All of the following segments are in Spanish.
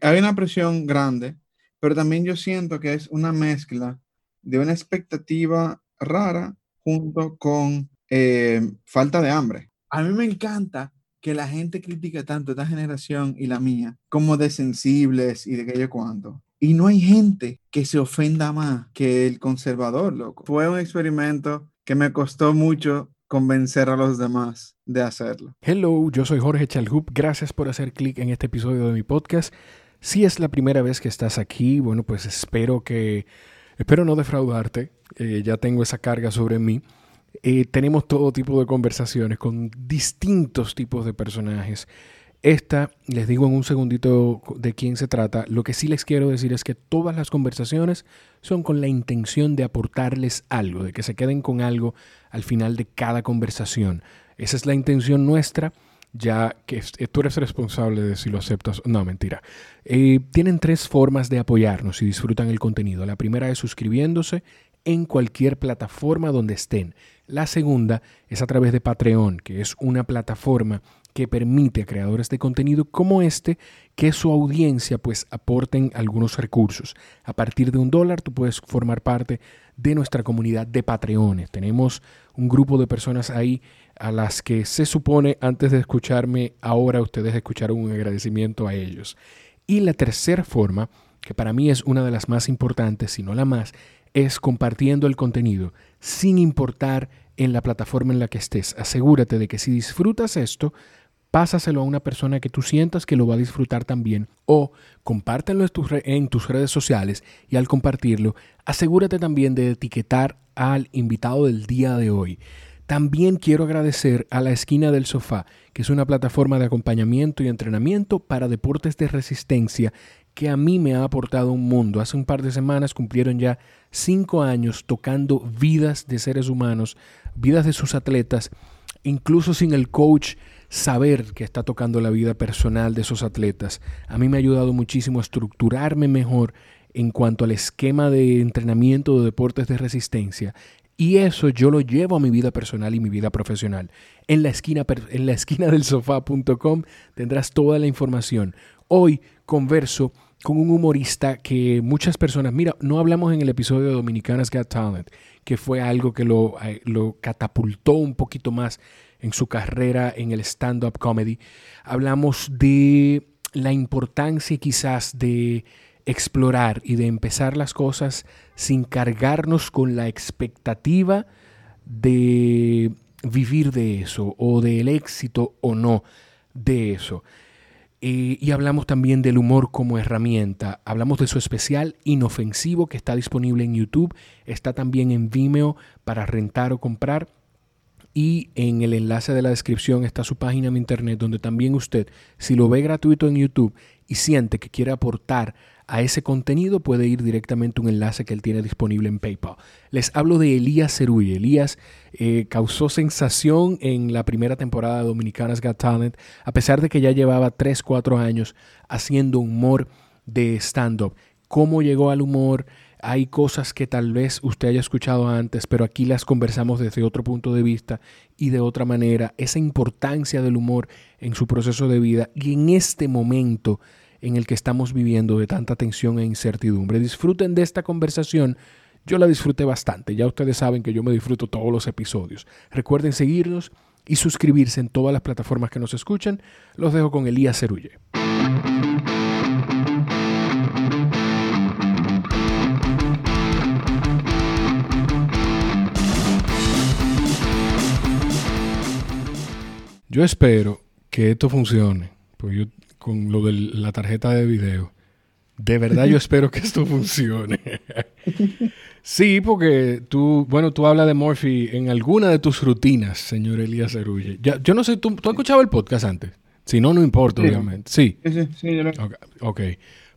hay una presión grande, pero también yo siento que es una mezcla de una expectativa rara junto con eh, falta de hambre. A mí me encanta que la gente critique tanto esta generación y la mía como de sensibles y de que yo cuánto. Y no hay gente que se ofenda más que el conservador, loco. Fue un experimento que me costó mucho convencer a los demás de hacerlo. Hello, yo soy Jorge Chalhup. Gracias por hacer clic en este episodio de mi podcast. Si es la primera vez que estás aquí, bueno, pues espero que, espero no defraudarte. Eh, ya tengo esa carga sobre mí. Eh, tenemos todo tipo de conversaciones con distintos tipos de personajes. Esta, les digo en un segundito de quién se trata. Lo que sí les quiero decir es que todas las conversaciones son con la intención de aportarles algo, de que se queden con algo al final de cada conversación. Esa es la intención nuestra, ya que tú eres responsable de si lo aceptas. No, mentira. Eh, tienen tres formas de apoyarnos si disfrutan el contenido. La primera es suscribiéndose en cualquier plataforma donde estén. La segunda es a través de Patreon, que es una plataforma que permite a creadores de contenido como este que su audiencia pues aporten algunos recursos. A partir de un dólar tú puedes formar parte de nuestra comunidad de Patreones. Tenemos un grupo de personas ahí a las que se supone antes de escucharme ahora ustedes escucharon un agradecimiento a ellos. Y la tercera forma, que para mí es una de las más importantes, si no la más, es compartiendo el contenido sin importar en la plataforma en la que estés. Asegúrate de que si disfrutas esto, pásaselo a una persona que tú sientas que lo va a disfrutar también o compártelo en tus, redes sociales y al compartirlo, asegúrate también de etiquetar al invitado del día de hoy. También quiero agradecer a La Esquina del Sofá, que es una plataforma de acompañamiento y entrenamiento para deportes de resistencia que a mí me ha aportado un mundo. Hace un par de semanas cumplieron ya cinco años tocando vidas de seres humanos, vidas de sus atletas, incluso sin el coach saber que está tocando la vida personal de esos atletas. A mí me ha ayudado muchísimo a estructurarme mejor en cuanto al esquema de entrenamiento de deportes de resistencia. Y eso yo lo llevo a mi vida personal y mi vida profesional. En la esquina, en la esquina del sofá.com tendrás toda la información. Hoy converso con un humorista que muchas personas, mira, no hablamos en el episodio de Dominicanas Got Talent, que fue algo que lo, eh, lo catapultó un poquito más en su carrera en el stand-up comedy. Hablamos de la importancia quizás de explorar y de empezar las cosas sin cargarnos con la expectativa de vivir de eso o del éxito o no de eso. Eh, y hablamos también del humor como herramienta. Hablamos de su especial inofensivo que está disponible en YouTube. Está también en Vimeo para rentar o comprar. Y en el enlace de la descripción está su página en internet donde también usted, si lo ve gratuito en YouTube y siente que quiere aportar a ese contenido puede ir directamente un enlace que él tiene disponible en PayPal. Les hablo de Elías Cerulle. Elías eh, causó sensación en la primera temporada de Dominicanas Got Talent, a pesar de que ya llevaba 3, 4 años haciendo humor de stand-up. ¿Cómo llegó al humor? Hay cosas que tal vez usted haya escuchado antes, pero aquí las conversamos desde otro punto de vista y de otra manera. Esa importancia del humor en su proceso de vida y en este momento en el que estamos viviendo de tanta tensión e incertidumbre. Disfruten de esta conversación. Yo la disfruté bastante. Ya ustedes saben que yo me disfruto todos los episodios. Recuerden seguirnos y suscribirse en todas las plataformas que nos escuchan. Los dejo con Elías Cerulle. Yo espero que esto funcione. Pues yo con lo de la tarjeta de video. De verdad yo espero que esto funcione. sí, porque tú, bueno, tú hablas de Morphy en alguna de tus rutinas, señor Elías Cerulle. yo no sé, ¿tú, ¿tú has escuchado el podcast antes? Si no, no importa, obviamente. Sí. Sí, sí, yo lo... okay. ok.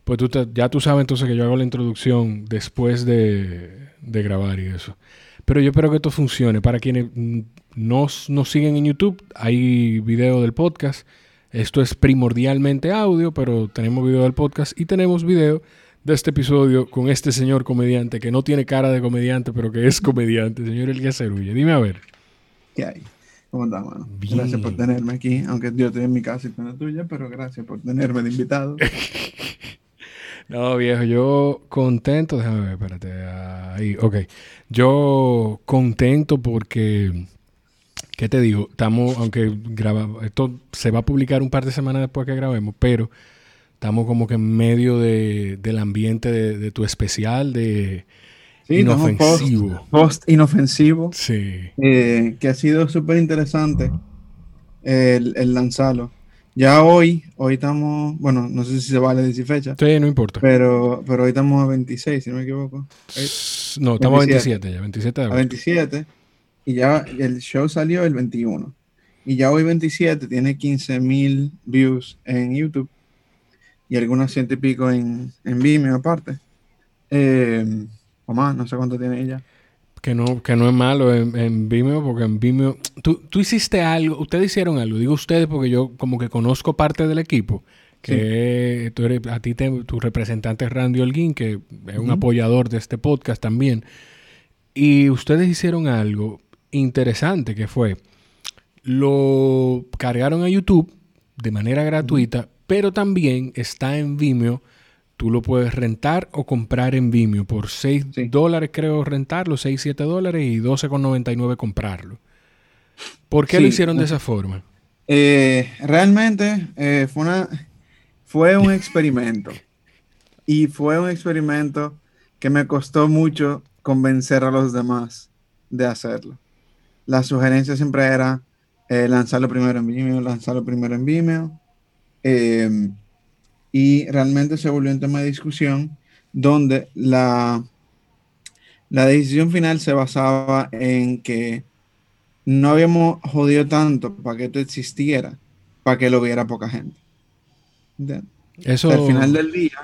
Pues tú ya tú sabes entonces que yo hago la introducción después de, de grabar y eso. Pero yo espero que esto funcione. Para quienes nos, nos siguen en YouTube, hay video del podcast esto es primordialmente audio, pero tenemos video del podcast y tenemos video de este episodio con este señor comediante que no tiene cara de comediante, pero que es comediante, señor Elías Cerulle. Dime a ver. ¿Qué hay? ¿Cómo estás, mano? Gracias por tenerme aquí, aunque yo estoy en mi casa y tú en la tuya, pero gracias por tenerme de invitado. No, viejo, yo contento, déjame ver, espérate, ahí, ok. Yo contento porque, ¿qué te digo? Estamos, aunque grabamos, esto se va a publicar un par de semanas después que grabemos, pero estamos como que en medio de, del ambiente de, tu especial de inofensivo. Post, inofensivo. Sí. Eh, que ha sido súper interesante el, el lanzarlo. Ya hoy, hoy estamos, bueno, no sé si se vale decir fecha. Sí, no importa. Pero, pero hoy estamos a 26, si no me equivoco. No, estamos a 27 ya, 27 de A 27. Y ya el show salió el 21. Y ya hoy 27 tiene 15 mil views en YouTube. Y algunos ciento y pico en, en Vimeo aparte. Eh, o más, no sé cuánto tiene ella. Que no, que no es malo en, Vimeo, porque en Vimeo. Tú, tú, hiciste algo, ustedes hicieron algo, digo ustedes porque yo como que conozco parte del equipo, que tú eres, a ti tu representante es Randy Holguín, que es un apoyador de este podcast también. Y ustedes hicieron algo interesante que fue, lo cargaron a YouTube de manera gratuita, pero también está en Vimeo Tú lo puedes rentar o comprar en Vimeo por 6 dólares, creo, rentarlo, 6, 7 dólares y 12,99 comprarlo. ¿Por qué lo hicieron de esa forma? Eh, realmente eh, fue, una, fue un experimento. y fue un experimento que me costó mucho convencer a los demás de hacerlo. La sugerencia siempre era eh, lanzarlo primero en Vimeo, lanzarlo primero en Vimeo. Eh, y realmente se volvió un tema de discusión donde la, la decisión final se basaba en que no habíamos jodido tanto para que esto existiera, para que lo viera poca gente. Eso... al final del día,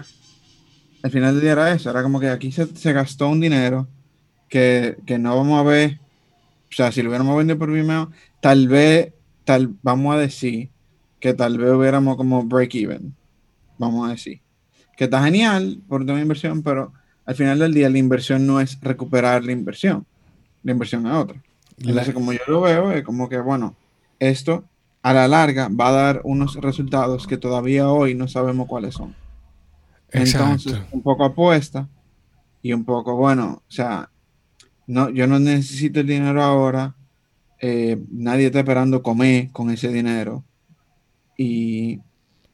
al final del día era eso, era como que aquí se, gastó un dinero que, no vamos a ver, o sea, si lo hubiéramos vendido por Vimeo, tal vez, tal, vamos a decir que tal vez hubiéramos como break even vamos a decir. Que está genial por tema inversión, pero al final del día la inversión no es recuperar la inversión. La inversión es otra. Entonces, como yo lo veo, es como que, bueno, esto a la larga va a dar unos resultados que todavía hoy no sabemos cuáles son. Entonces, un poco apuesta y un poco, bueno, o sea, no, yo no necesito el dinero ahora, eh, nadie está esperando comer con ese dinero. Y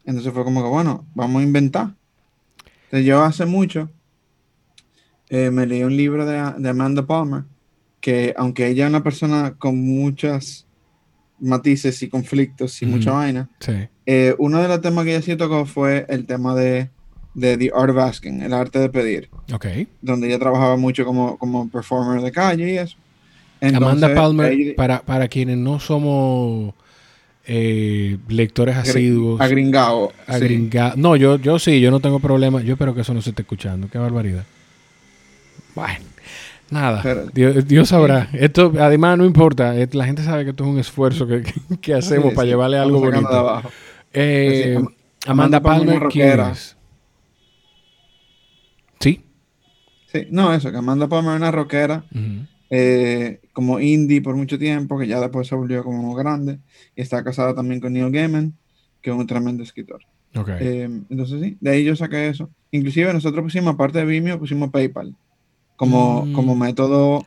entonces fue como que, bueno, vamos a inventar. Entonces yo hace mucho eh, me leí un libro de, Amanda Palmer, que aunque ella es una persona con muchas matices y conflictos y mucha vaina, eh, uno de los temas que ella sí tocó fue el tema de, The Art of Asking, el arte de pedir. Ok. Donde ella trabajaba mucho como, como performer de calle y eso. Amanda Palmer, para, para quienes no somos eh, lectores asiduos. Agringado. No, yo, yo sí, yo no tengo problema. Yo espero que eso no se esté escuchando. Qué barbaridad. Bueno, nada. Dios, sabrá. Esto, además, no importa. La gente sabe que esto es un esfuerzo que, hacemos para llevarle algo bonito. Eh, Amanda, Palmer, ¿quién es? ¿Sí? Sí, no, eso, que Amanda Palmer es una rockera. Eh, como indie por mucho tiempo, que ya después se volvió como grande, y está casada también con Neil Gaiman, que es un tremendo escritor. Eh, entonces sí, de ahí yo saqué eso. Inclusive nosotros pusimos, aparte de Vimeo, pusimos PayPal como, mm. como método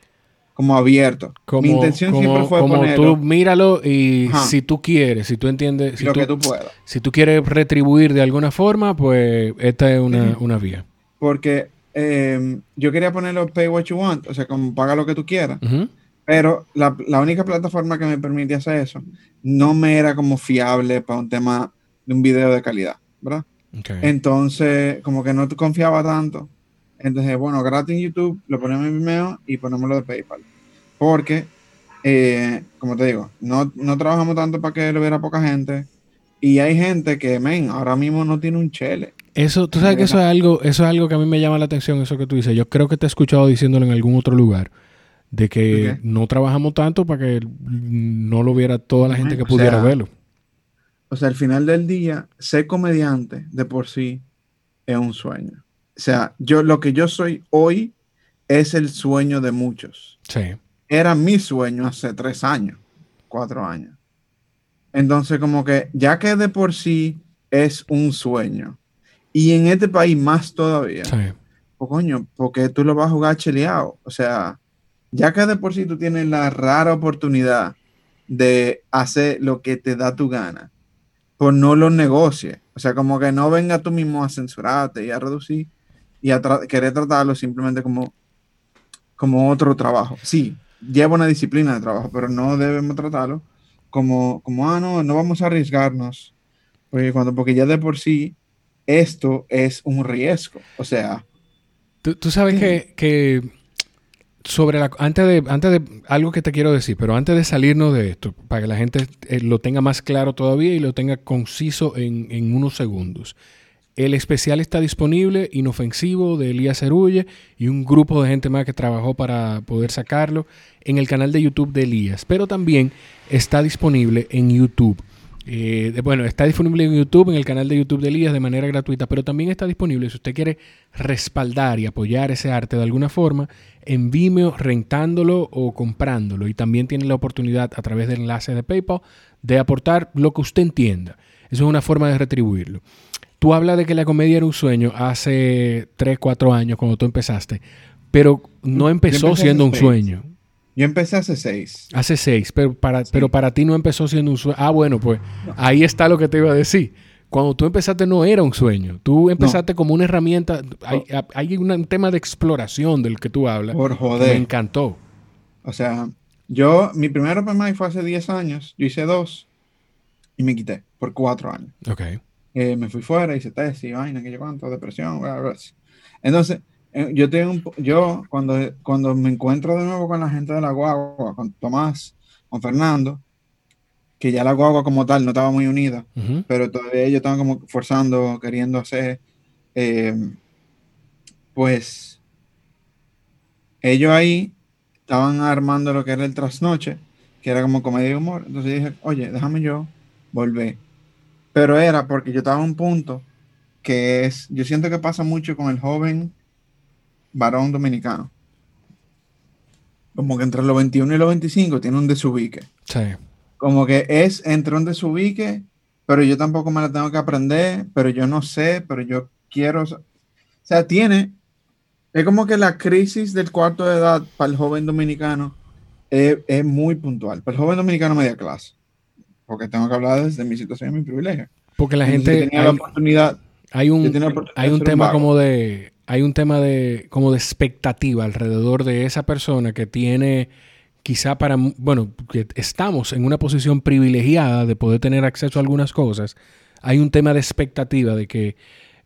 como abierto. Como, Mi intención siempre fue como tú míralo y si tú quieres, si tú entiendes, si lo tú, que tú puedas. Si tú quieres retribuir de alguna forma, pues esta es una, una vía. Porque Em, yo quería ponerlo pay what you want, o sea, como paga lo que tú quieras. Pero la, la, única plataforma que me permitía hacer eso no me era como fiable para un tema de un video de calidad, ¿verdad? Entonces, como que no te confiaba tanto. Entonces, bueno, gratis en YouTube, lo ponemos en Vimeo y ponemos lo de PayPal. Porque, eh, como te digo, no, no trabajamos tanto para que lo viera poca gente. Y hay gente que, men, ahora mismo no tiene un chele. Eso, tú sabes que eso es algo, eso es algo que a mí me llama la atención, eso que tú dices. Yo creo que te he escuchado diciéndolo en algún otro lugar, de que no trabajamos tanto para que no lo viera toda la gente que pudiera verlo. O sea, al final del día, ser comediante de por sí es un sueño. O sea, yo lo que yo soy hoy es el sueño de muchos. Sí. Era mi sueño hace tres años, cuatro años. Entonces, como que ya que de por sí es un sueño, Y en este país más todavía. Sí. Pues coño, porque tú lo vas a jugar cheleado. O sea, ya que de por sí tú tienes la rara oportunidad de hacer lo que te da tu gana, pues no lo negocies. O sea, como que no venga tú mismo a censurarte y a reducir y a tra- querer tratarlo simplemente como, como otro trabajo. Sí, lleva una disciplina de trabajo, pero no debemos tratarlo como, como ah, no, no vamos a arriesgarnos. Porque, cuando, porque ya de por sí esto es un riesgo. O sea, Tú, tú sabes que, que sobre la antes de antes de algo que te quiero decir, pero antes de salirnos de esto, para que la gente eh, lo tenga más claro todavía y lo tenga conciso en, en unos segundos. El especial está disponible, inofensivo, de Elías Cerulle y un grupo de gente más que trabajó para poder sacarlo en el canal de YouTube de Elías. Pero también está disponible en YouTube. Eh, de- bueno, está disponible en YouTube, en el canal de YouTube de Elías de manera gratuita, pero también está disponible si usted quiere respaldar y apoyar ese arte de alguna forma en Vimeo rentándolo o comprándolo. Y también tiene la oportunidad a través del enlace de PayPal de aportar lo que usted entienda. Eso es una forma de retribuirlo. Tú hablas de que la comedia era un sueño hace 3, 4 años cuando tú empezaste, pero no empezó siendo un sueño. Yo empecé hace seis. Hace seis, pero para, pero para ti no empezó siendo un sueño. Ah, bueno, pues ahí está lo que te iba a decir. Cuando tú empezaste no era un sueño. Tú empezaste como una herramienta. Hay, hay una- un tema de exploración del que tú hablas. Por joder. Me encantó. O sea, yo, mi primer open mic fue hace 10 años. Yo hice dos y me quité por cuatro años. Ok. Eh, me fui fuera, hice tesis, vaina, que yo cuánto, depresión, bla, bla, bla. Entonces, yo tengo un, yo cuando, cuando me encuentro de nuevo con la gente de la guagua, con Tomás, con Fernando, que ya la guagua como tal no estaba muy unida, pero todavía ellos estaban como forzando, queriendo hacer, eh, pues ellos ahí estaban armando lo que era el trasnoche, que era como comedia y humor. Entonces dije, oye, déjame yo volver. Pero era porque yo estaba en un punto que es, yo siento que pasa mucho con el joven varón dominicano. Como que entre los 21 y los 25 tiene un desubique Sí. como que es entre un desubique, pero yo tampoco me la tengo que aprender, pero yo no sé, pero yo quiero. O sea, tiene. Es como que la crisis del cuarto de edad para el joven dominicano es, es muy puntual. Para el joven dominicano media clase. Porque tengo que hablar desde mi situación y mi privilegio. Porque la Entonces, gente. tenía la Hay, hay la oportunidad hay un ser un tema como de. Hay un tema de. como de expectativa alrededor de esa persona que tiene. Quizá para. Bueno, que estamos en una posición privilegiada de poder tener acceso a algunas cosas. Hay un tema de expectativa de que.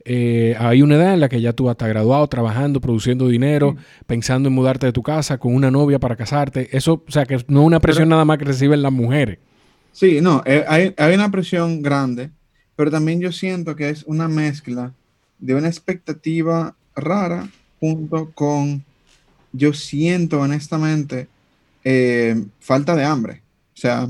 eh, hay una edad en la que ya tú estás graduado, trabajando, produciendo dinero, pensando en mudarte de tu casa con una novia para casarte. Eso, o sea, que no es una presión nada más que reciben las mujeres. Sí, no, eh, hay, hay una presión grande, pero también yo siento que es una mezcla de una expectativa rara junto con, yo siento honestamente, eh, falta de hambre. O sea,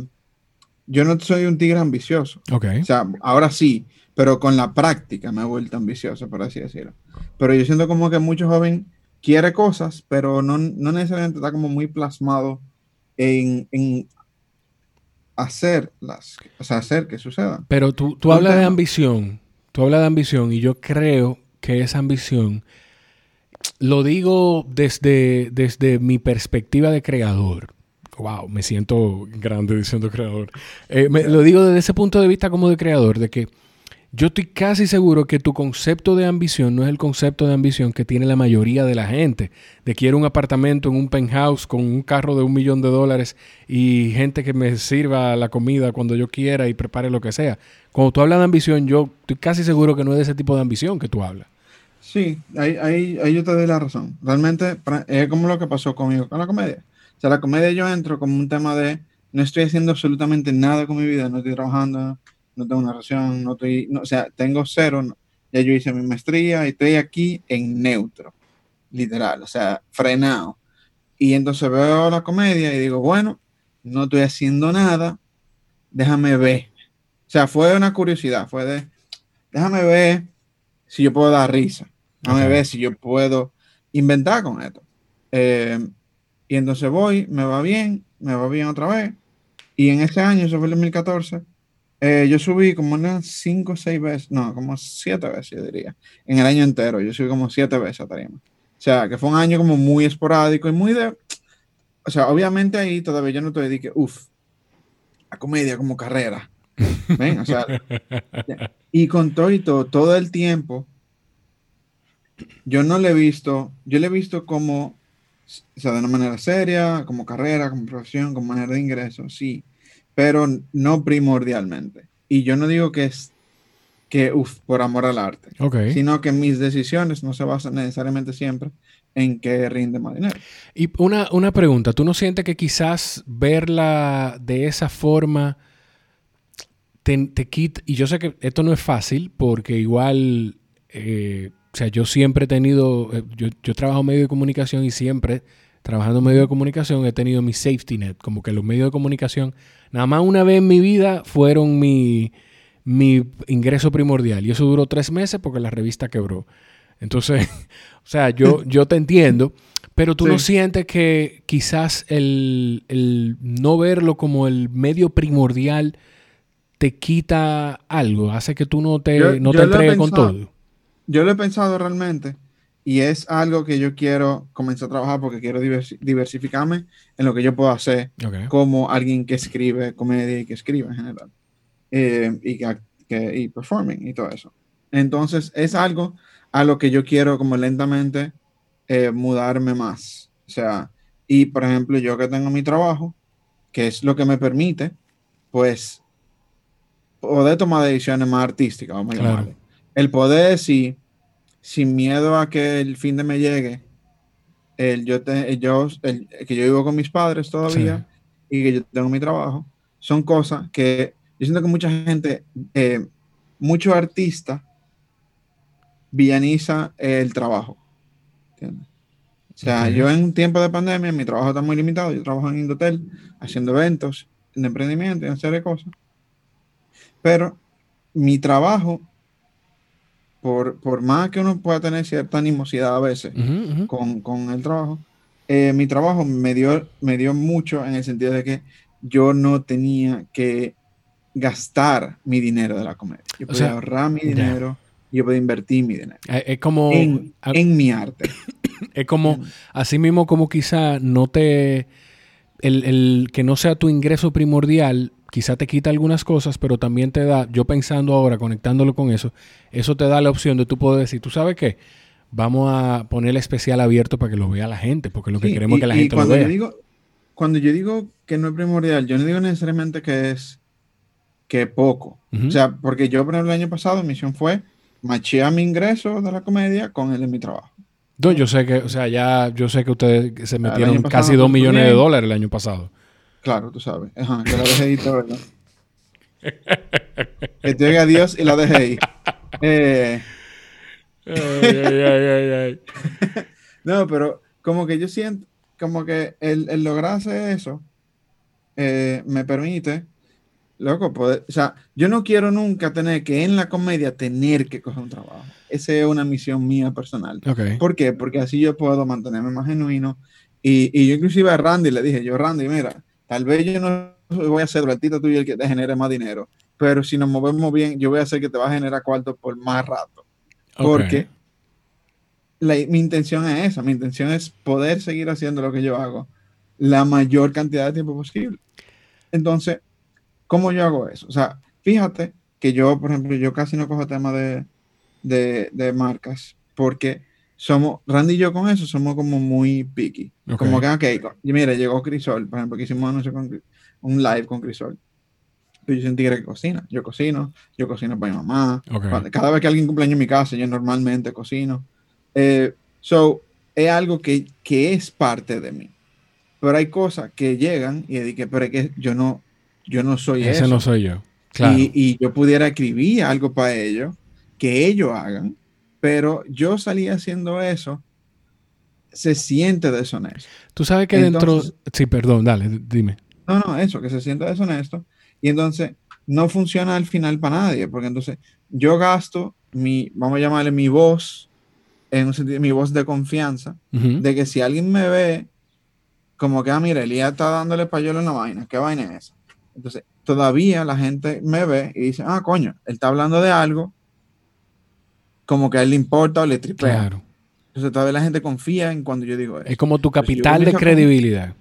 yo no soy un tigre ambicioso. Ok. O sea, ahora sí, pero con la práctica me he vuelto ambicioso, por así decirlo. Pero yo siento como que mucho joven quiere cosas, pero no, no necesariamente está como muy plasmado en, en hacerlas, o sea, hacer que sucedan. Pero tú, tú hablas de ambición, tú hablas de ambición y yo creo que esa ambición, lo digo desde, desde mi perspectiva de creador. Wow, me siento grande diciendo creador. Eh, lo digo desde ese punto de vista como de creador, de que yo estoy casi seguro que tu concepto de ambición no es el concepto de ambición que tiene la mayoría de la gente. De quiero un apartamento en un penthouse con un carro de un millón de dólares y gente que me sirva la comida cuando yo quiera y prepare lo que sea. Cuando tú hablas de ambición, yo estoy casi seguro que no es de ese tipo de ambición que tú hablas. Sí, ahí, ahí, ahí yo te doy la razón. Realmente es como lo que pasó conmigo con la comedia. O sea, la comedia yo entro como un tema de no estoy haciendo absolutamente nada con mi vida, no estoy trabajando, no tengo una relación, no estoy, no, o sea, tengo cero, ya yo hice mi maestría y estoy aquí en neutro, literal, o sea, frenado. Y entonces veo la comedia y digo, bueno, no estoy haciendo nada, déjame ver. O sea, fue una curiosidad, fue de, déjame ver si yo puedo dar risa, déjame Ok. ver si yo puedo inventar con esto. Eh, y entonces voy, me va bien, me va bien otra vez. Y en ese año, eso fue el 2014, Eh, yo subí como unas 5 o 6 veces, no, como 7 veces, yo diría. En el año entero, yo subí como 7 veces a tarima. O sea, que fue un año como muy esporádico y muy de. O sea, obviamente ahí todavía yo no te dediqué, uff, a comedia como carrera. ¿Ven? O sea, y con todo y todo, todo el tiempo, yo no le he visto, yo le he visto como, o sea, de una manera seria, como carrera, como profesión, como manera de ingreso, sí pero no primordialmente. Y yo no digo que es que, uff, por amor al arte, sino que mis decisiones no se basan necesariamente siempre en que rinde más dinero. Y una, una pregunta, ¿tú no sientes que quizás verla de esa forma te, te quita, y yo sé que esto no es fácil porque igual, eh, o sea, yo siempre he tenido, eh, yo, yo trabajo en medio de comunicación y siempre trabajando en medio de comunicación he tenido mi safety net, como que los medios de comunicación, nada más una vez en mi vida fueron mi, ingreso primordial. Y eso duró tres meses porque la revista quebró. Entonces, o sea, yo, yo te entiendo, pero tú no sientes que quizás el, no verlo como el medio primordial te quita algo, hace que tú no te, no te entregues con todo. Yo lo he pensado realmente y es algo que yo quiero comenzar a trabajar porque quiero diversificarme en lo que yo puedo hacer como alguien que escribe comedia y que escribe en general. Eh, y, que, y performing y todo eso. Entonces es algo a lo que yo quiero como lentamente eh, mudarme más. O sea, y por ejemplo, yo que tengo mi trabajo, que es lo que me permite, pues, poder tomar decisiones más artísticas, vamos a llamarle. El poder decir sin miedo a que el fin de me llegue, el, yo, te, yo el, que yo vivo con mis padres todavía y que yo tengo mi trabajo, son cosas que yo siento que mucha gente, eh, mucho artista, villaniza el trabajo. ¿entiendes? O sea, yo en un tiempo de pandemia, mi trabajo está muy limitado, yo trabajo en Indotel, haciendo eventos de emprendimiento serie de cosas. Pero mi trabajo por, más que uno pueda tener cierta animosidad a veces Con, el trabajo, eh, mi trabajo me dio, me dio mucho en el sentido de que yo no tenía que gastar mi dinero de la comedia. Yo podía ahorrar mi dinero, y yo podía invertir mi dinero. Eh, es como... En, mi arte. Es como, así mismo como quizá no te... El, el, que no sea tu ingreso primordial quizá te quita algunas cosas, pero también te da, yo pensando ahora, conectándolo con eso, eso te da la opción de tú poder decir, ¿tú sabes qué? Vamos a poner el especial abierto para que lo vea la gente, porque lo que queremos es que la gente lo vea. Yo digo, cuando yo digo que no es primordial, yo no digo necesariamente que es que poco. O sea, porque yo, por ejemplo, el año pasado, mi misión fue machear mi ingreso de la comedia con el de mi trabajo. No, yo sé que, o sea, ya yo sé que ustedes se metieron casi dos millones de dólares el año pasado. Claro, tú sabes. Ajá, que la dejé ahí ¿verdad? que te oiga Dios y la dejé ahí. Eh... Ay, ay, ay, no, pero como que yo siento, como que el, el lograr hacer eso eh, me permite, loco, poder, o sea, yo no quiero nunca tener que en la comedia tener que coger un trabajo. Esa es una misión mía personal. ¿Por qué? Porque así yo puedo mantenerme más genuino. Y, y yo inclusive a Randy le dije, yo Randy, mira, Tal vez yo no voy a ser el tuyo el que te genere más dinero, pero si nos movemos bien, yo voy a hacer que te va a generar cuarto por más rato. Porque mi intención es esa, mi intención es poder seguir haciendo lo que yo hago la mayor cantidad de tiempo posible. Entonces, ¿cómo yo hago eso? O sea, fíjate que yo, por ejemplo, yo casi no cojo tema de, de, de marcas porque somos, Randy y yo con eso somos como muy picky. Como que, ok, mira, llegó Crisol, por ejemplo, que hicimos un live con Crisol. Pero yo sentí que cocina. Yo cocino, yo cocino para mi mamá. Cada vez que alguien cumpleaños en mi casa, yo normalmente cocino. Eh, so, es algo que, que, es parte de mí. Pero hay cosas que llegan y dije, pero es que yo no, yo no soy Ese no soy yo. Y, y, yo pudiera escribir algo para ellos, que ellos hagan, pero yo salí haciendo eso, se siente deshonesto. Tú sabes que dentro... Sí, perdón, dale, dime. No, no, eso, que se siente deshonesto. Y entonces no funciona al final para nadie, porque entonces yo gasto mi, vamos a llamarle mi voz, en un sentido, mi voz de confianza, de que si alguien me ve como que, ah, mira, Elías está dándole payola en la vaina, ¿qué vaina es esa? Entonces, todavía la gente me ve y dice, ah, coño, él está hablando de algo como que a él le importa o le tripea. Claro. Entonces todavía la gente confía en cuando yo digo eso. Es como tu capital de credibilidad.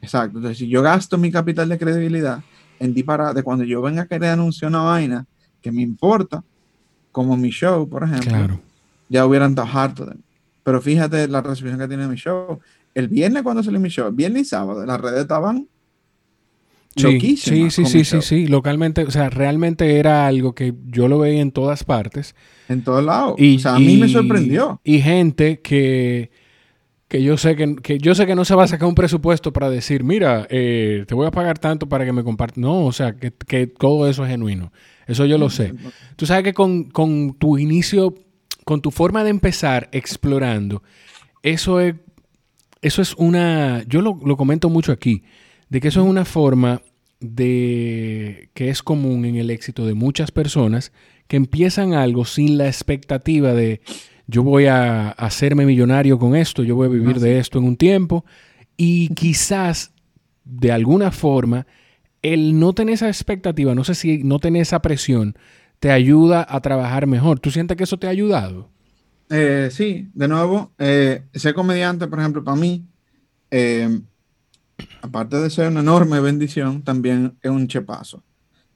Exacto. Entonces, si yo gasto mi capital de credibilidad en de cuando yo venga a querer anunciar una vaina que me importa, como mi show, por ejemplo, ya hubieran estado harto de mí. Pero fíjate la recepción que tiene mi show. El viernes cuando salió mi show, viernes y sábado, las redes estaban Sí, sí, sí, sí, sí, sí, localmente, o sea, realmente era algo que yo lo veía en todas partes. En todos lados. Y, o sea, a mí me sorprendió. Y gente que, que yo sé que, yo sé que no se va a sacar un presupuesto para decir, mira, eh, te voy a pagar tanto para que me compartas. No, o sea, que, todo eso es genuino. Eso yo lo sé. Tú sabes que con, tu inicio, con tu forma de empezar explorando, eso es, eso es una, yo lo, lo comento mucho aquí de que eso es una forma de que es común en el éxito de muchas personas que empiezan algo sin la expectativa de yo voy a hacerme millonario con esto, yo voy a vivir de esto en un tiempo y quizás de alguna forma el no tener esa expectativa, no sé si no tener esa presión, te ayuda a trabajar mejor. ¿Tú sientes que eso te ha ayudado? Eh, sí, de nuevo, eh, ser comediante, por ejemplo, para mí, eh, aparte de ser una enorme bendición, también es un chepazo.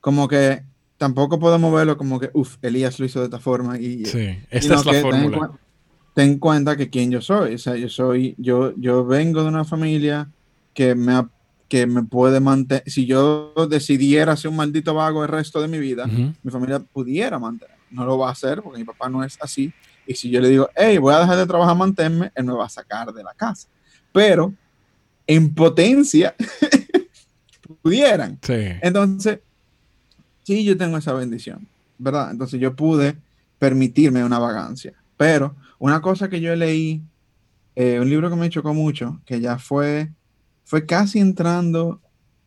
Como que tampoco podemos verlo como que, uff, Elías lo hizo de esta forma. Y, sí, esta es la fórmula. Ten, cuenta que quién yo soy. O sea, yo soy, yo, yo vengo de una familia que me, que me puede mantener. Si yo decidiera ser un maldito vago el resto de mi vida, mi familia pudiera mantener. No lo va a hacer porque mi papá no es así. Y si yo le digo, hey, voy a dejar de trabajar, manténme, él me va a sacar de la casa. Pero en potencia pudieran. Entonces, sí, yo tengo esa bendición, ¿verdad? Entonces yo pude permitirme una vagancia. Pero una cosa que yo leí, eh, un libro que me chocó mucho, que ya fue, fue casi entrando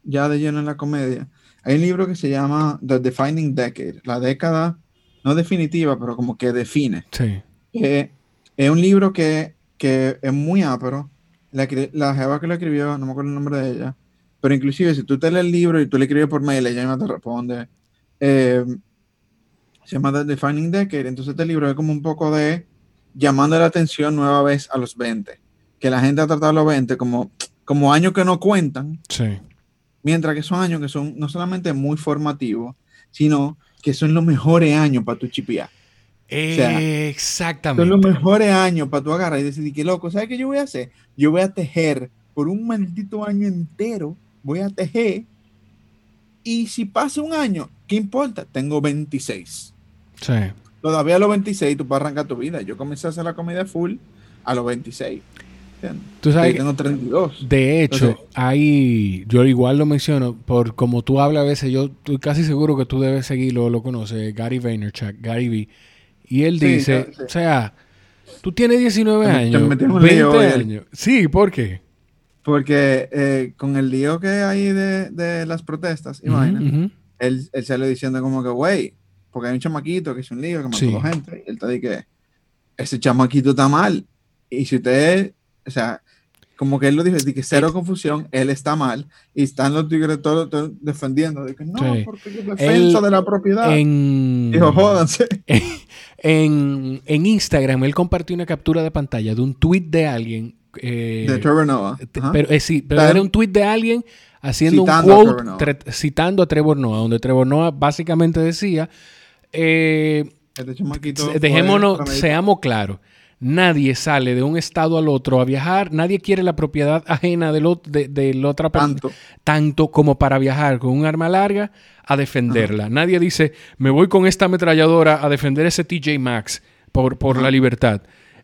ya de lleno en la comedia. Hay un libro que se llama The Defining Decade, la década, no definitiva, pero como que define. Sí. es un libro que, que es muy ápero, la, la jeva que lo escribió, no me acuerdo el nombre de ella, pero inclusive si tú te lees el libro y tú le escribes por mail, ella no te responde. Eh, se llama The Defining Decade, entonces este libro es como un poco de llamando la atención nueva vez a los 20, que la gente ha tratado a los 20 como, como años que no cuentan, sí. mientras que son años que son no solamente muy formativos, sino que son los mejores años para tu chipear. Exactamente. Son los mejores años para tú agarrar y decir, que loco, ¿sabes qué yo voy a hacer? Yo voy a tejer por un maldito año entero, voy a tejer. Y si pasa un año, ¿qué importa? Tengo 26. Sí. Todavía a los 26 tú puedes arrancar tu vida. Yo comencé a hacer la comida full a los 26. Tú sabes, tengo 32. De hecho, ahí yo igual lo menciono, por como tú hablas a veces, yo estoy casi seguro que tú debes seguirlo, lo conoces, Gary Vaynerchuk, Gary V y él dice, o sea, tú tienes 19 años, 20 años. Sí, ¿por qué? Porque eh, con el lío que hay de, las protestas, imagínate, él, él sale diciendo como que, güey, porque hay un chamaquito que es un lío, que mató gente, y él te dice que ese chamaquito está mal. Y si usted, o sea, como que él lo dijo, de que cero confusión, él está mal, y están los tigres todos, defendiendo, de que no, porque es defensa de la propiedad. En, Dijo, jódanse. En, en, Instagram, él compartió una captura de pantalla de un tweet de alguien. Eh, de Trevor Noah. Pero, eh, sí, pero era un tweet de alguien haciendo un quote, citando a Trevor Noah, donde Trevor Noah básicamente decía, eh, este dejémonos, seamos claros Nadie sale de un estado al otro a viajar, nadie quiere la propiedad ajena de, la otra persona, tanto. como para viajar con un arma larga a defenderla. Nadie dice, me voy con esta ametralladora a defender ese TJ Maxx por, por la libertad.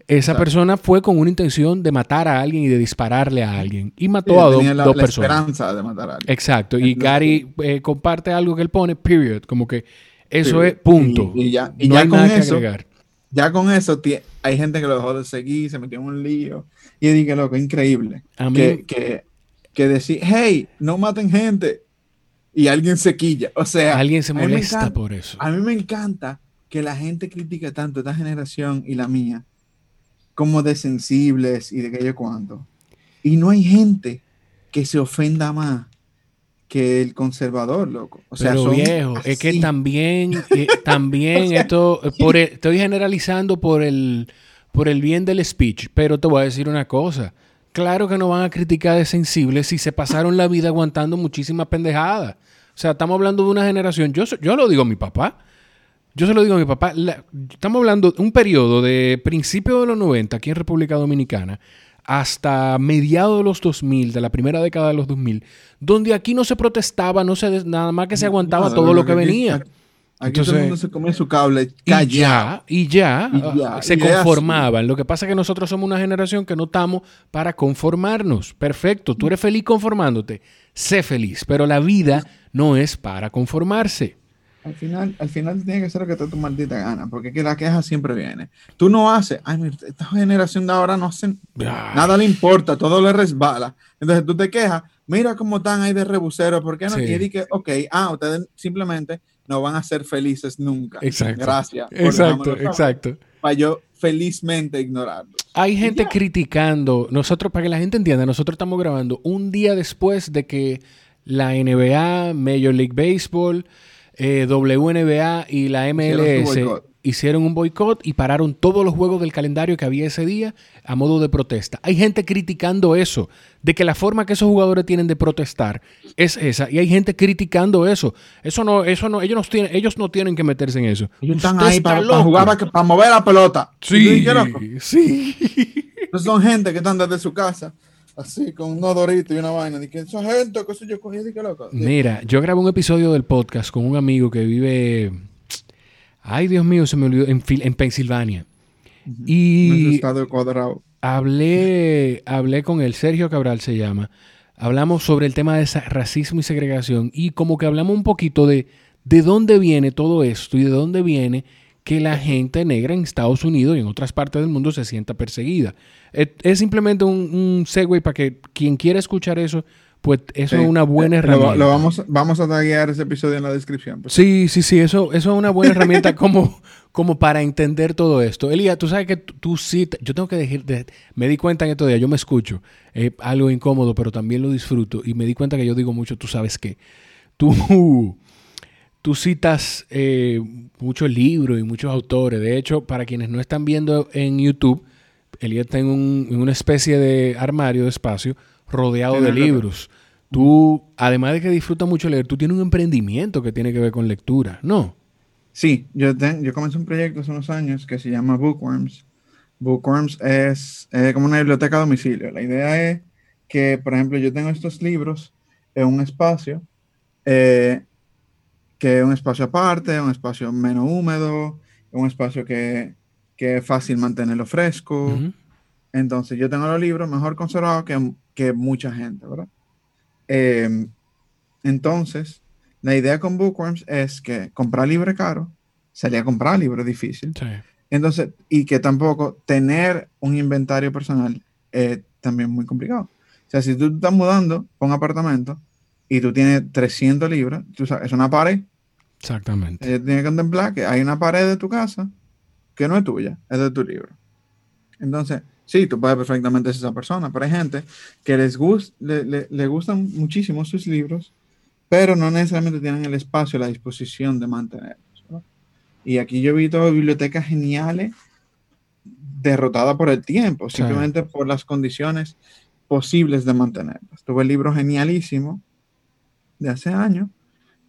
Esa persona fue con una intención de matar a alguien y de dispararle a alguien. Y mató a dos personas. esperanza de matar a alguien. Exacto. Y Gary eh, comparte algo que él pone, period. Como que eso es punto. Y, ya, y ya con eso, ya con eso hay gente que lo dejó de seguir, se metió en un lío. Y dije, loco, increíble. que, que, que decir, hey, no maten gente. Y alguien se quilla. O sea, alguien se molesta por eso. A mí me encanta que la gente critique tanto esta generación y la mía como de sensibles y de aquello cuanto. Y no hay gente que se ofenda más que el conservador, loco. O sea, Pero viejo, es que también, eh, también esto, por estoy generalizando por el, por el bien del speech, pero te voy a decir una cosa. Claro que no van a criticar de sensibles si se pasaron la vida aguantando muchísimas pendejadas. O sea, estamos hablando de una generación, yo, yo lo digo a mi papá, yo se lo digo a mi papá, estamos hablando de un periodo de principios de los 90 aquí en República Dominicana hasta mediados de los 2000, de la primera década de los 2000, donde aquí no se protestaba, no se nada más que se aguantaba todo lo que, venía. Aquí todo el mundo se comía su cable y ya, y ya, ah, se conformaban. Lo que pasa es que nosotros somos una generación que no estamos para conformarnos. Perfecto, tú eres feliz conformándote, sé feliz, pero la vida no es para conformarse. Al final, al final tiene que ser lo que te tu maldita gana, porque que la queja siempre viene. Tú no haces, ay, esta generación de ahora no hacen, nada le importa, todo le resbala. Entonces tú te quejas, mira cómo están ahí de rebuceros, ¿por qué no? Sí. que, ok, ah, ustedes simplemente no van a ser felices nunca. Exacto. Gracias. Exacto, exacto. Para yo felizmente ignorarlo. Hay gente criticando, nosotros, para que la gente entienda, nosotros estamos grabando un día después de que la NBA, Major League Baseball, eh, WNBA y la MLS hicieron un boicot y pararon todos los juegos del calendario que había ese día a modo de protesta. Hay gente criticando eso, de que la forma que esos jugadores tienen de protestar es esa, y hay gente criticando eso. Eso no, eso no, ellos no tienen, ellos no tienen que meterse en eso. Ellos están ahí para, jugar, para, mover la pelota. Sí, sí. son gente que están desde su casa así con un odorito y una vaina. Esa gente, qué sé yo, cogí, que loco. Mira, yo grabé un episodio del podcast con un amigo que vive. Ay, Dios mío, se me olvidó. En, en Pensilvania. Y. estado cuadrado. Hablé, hablé con él, Sergio Cabral se llama. Hablamos sobre el tema de racismo y segregación y como que hablamos un poquito de de dónde viene todo esto y de dónde viene que la gente negra en Estados Unidos y en otras partes del mundo se sienta perseguida. Es, simplemente un, segue para que quien quiera escuchar eso, pues eso es una buena herramienta. Lo, vamos, vamos a taguear ese episodio en la descripción. Pues. Sí, sí, sí, eso, eso es una buena herramienta como, como para entender todo esto. Elías, tú sabes que tú, sí, yo tengo que decir, me di cuenta en estos días, yo me escucho, es algo incómodo, pero también lo disfruto y me di cuenta que yo digo mucho, tú sabes que tú Tú citas eh, muchos libros y muchos autores. De hecho, para quienes no están viendo en YouTube, Elías está en, una especie de armario de espacio rodeado de libros. Tú, además de que disfrutas mucho leer, tú tienes un emprendimiento que tiene que ver con lectura, ¿no? Sí, yo, yo comencé un proyecto hace unos años que se llama Bookworms. Bookworms es como una biblioteca a domicilio. La idea es que, por ejemplo, yo tengo estos libros en un espacio eh, que es un espacio aparte, un espacio menos húmedo, un espacio que, que es fácil mantenerlo fresco. Entonces, yo tengo los libros mejor conservados que, que mucha gente, ¿verdad? Em, entonces, la idea con Bookworms es que comprar libro caro, salía a comprar libro difícil. Entonces, y que tampoco tener un inventario personal es también muy complicado. O sea, si tú estás mudando a un apartamento y tú tienes 300 libros, tú sabes, es una pared Exactamente. Tienes que contemplar que hay una pared de tu casa que no es tuya, es de tu libro. Entonces, sí, tú puedes perfectamente ser esa persona, pero hay gente que les gust, le, gustan muchísimo sus libros, pero no necesariamente tienen el espacio, la disposición de mantenerlos. Y aquí yo he visto bibliotecas geniales derrotadas por el tiempo, simplemente por las condiciones posibles de mantenerlas. Tuve libros genialísimos de hace años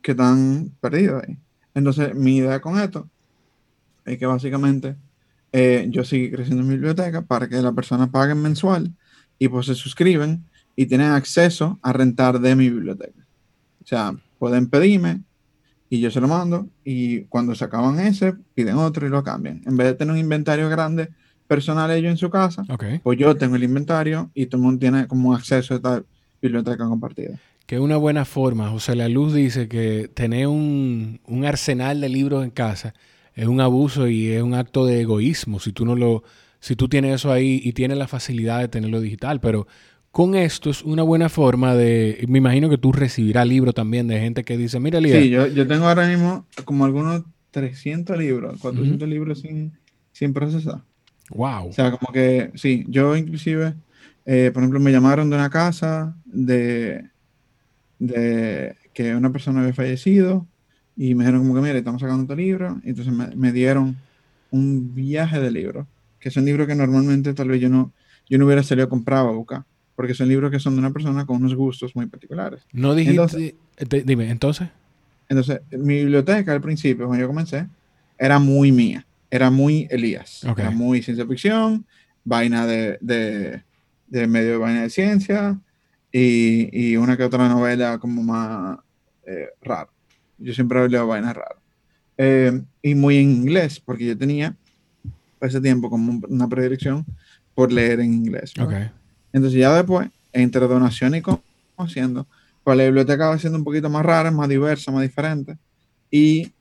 que están perdidos ahí. Entonces, mi idea con esto es que básicamente eh, yo sigo creciendo en mi biblioteca para que las personas paguen mensual y pues se suscriben y tienen acceso a rentar de mi biblioteca. O sea, pueden pedirme y yo se lo mando y cuando se acaban ese, piden otro y lo cambian. En vez de tener un inventario grande personal ellos en su casa, pues yo tengo el inventario y todo el mundo tiene como acceso a esta biblioteca compartida que es una buena forma. José La Luz dice que tener un, arsenal de libros en casa es un abuso y es un acto de egoísmo si tú no lo, si tú tienes eso ahí y tienes la facilidad de tenerlo digital. Pero con esto es una buena forma de. Me imagino que tú recibirás libros también de gente que dice, mira, Sí, yo, tengo ahora mismo como algunos 300 libros, 400 libros sin, sin procesar. Wow. O sea, como que sí, yo inclusive, eh, por ejemplo, me llamaron de una casa de de que una persona había fallecido y me dijeron como que, mire, estamos sacando otro libro. Y entonces me, me dieron un viaje de libros, que son libros que normalmente tal vez yo no, yo no hubiera salido a comprar o a buscar, porque son libros que son de una persona con unos gustos muy particulares. No dijiste, dime, entonces. Entonces, mi biblioteca al principio, cuando yo comencé, era muy mía, era muy Elías, era muy ciencia ficción, vaina de, de, de medio de vaina de ciencia y, y, una que otra novela como más eh, rara. Yo siempre leo vainas raras. Eh, y muy en inglés, porque yo tenía ese tiempo como una predilección por leer en inglés. Entonces ya después, entre donación y conociendo, pues la biblioteca va siendo un poquito más rara, más diversa, más diferente. Y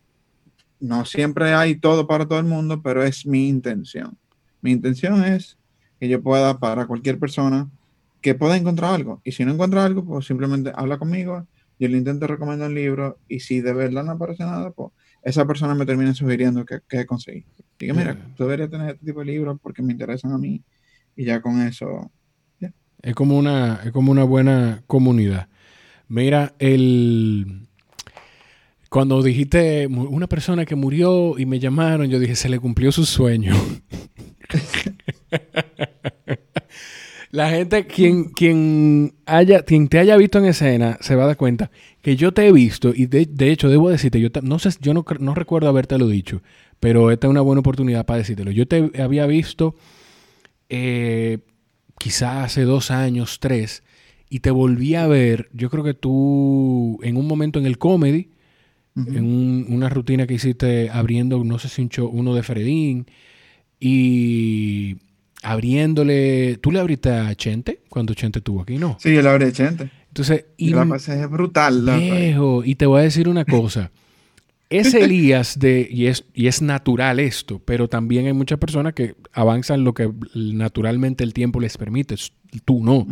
no siempre hay todo para todo el mundo, pero es mi intención. Mi intención es que yo pueda para cualquier persona que pueda encontrar algo. Y si no encuentra algo, pues simplemente habla conmigo, yo le intento recomendar un libro y si de verdad no aparece nada, pues esa persona me termina sugiriendo que, que conseguir. Diga, mira, tú deberías tener este tipo de libros porque me interesan a mí. Y ya con eso. Es como una, es como una buena comunidad. Mira, el cuando dijiste una persona que murió y me llamaron, yo dije, se le cumplió su sueño. La gente, quien, quien, haya, quien te haya visto en escena, se va a dar cuenta que yo te he visto, y de, hecho, debo decirte, yo no sé, yo no, no recuerdo habértelo dicho, pero esta es una buena oportunidad para decírtelo. Yo te había visto eh, quizás hace dos años, tres, y te volví a ver, yo creo que tú, en un momento en el comedy, en una rutina que hiciste abriendo, no sé si un show, uno de Fredín, y abriéndole. ¿Tú le abriste a Chente cuando Chente estuvo aquí, no? Sí, yo le abrí a Chente. Entonces, y la pasé brutal. Viejo, y te voy a decir una cosa. Ese Elías de, y es, y es natural esto, pero también hay muchas personas que avanzan lo que naturalmente el tiempo les permite. Tú no.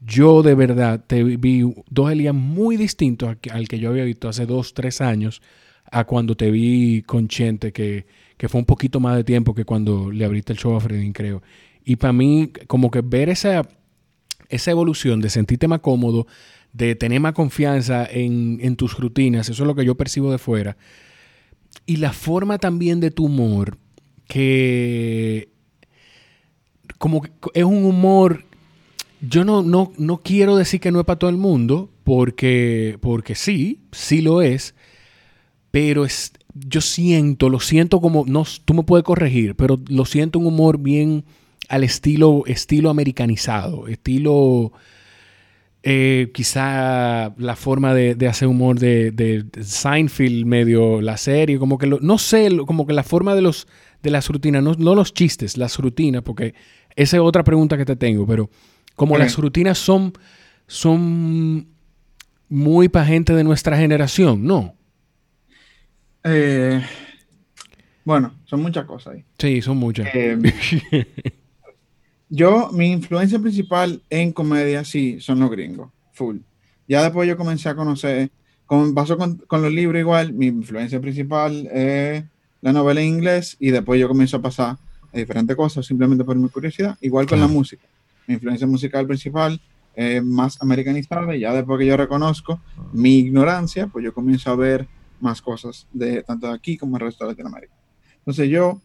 Yo de verdad te vi dos Elías muy distintos al que yo había visto hace dos, tres años a cuando te vi con Chente, que, que fue un poquito más de tiempo que cuando le abriste el show a Fredín, creo. Y para mí, como que ver esa, esa evolución de sentirte más cómodo, de tener más confianza en, tus rutinas, eso es lo que yo percibo de fuera. Y la forma también de tu humor, que como que es un humor, yo no, no, no quiero decir que no es para todo el mundo, porque, porque sí, sí lo es, pero es, yo siento, lo siento como, no, tú me puedes corregir, pero lo siento un humor bien al estilo, estilo americanizado, estilo eh, quizá la forma de, hacer humor de, Seinfeld, medio la serie, como que no sé, como que la forma de los de las rutinas, no, los chistes, las rutinas, porque esa es otra pregunta que te tengo, pero como las rutinas son, son muy para gente de nuestra generación, ¿no? Eh, bueno, son muchas cosas ahí. Sí, son muchas. Eh, Yo, mi influencia principal en comedia, sí, son los gringos, full. Ya después yo comencé a conocer, como pasó con, con, los libros igual, mi influencia principal es la novela en inglés y después yo comienzo a pasar a diferentes cosas simplemente por mi curiosidad, igual con la música. Mi influencia musical principal es más americanizada y ya después que yo reconozco mi ignorancia, pues yo comienzo a ver más cosas de tanto de aquí como el resto de Latinoamérica. Entonces yo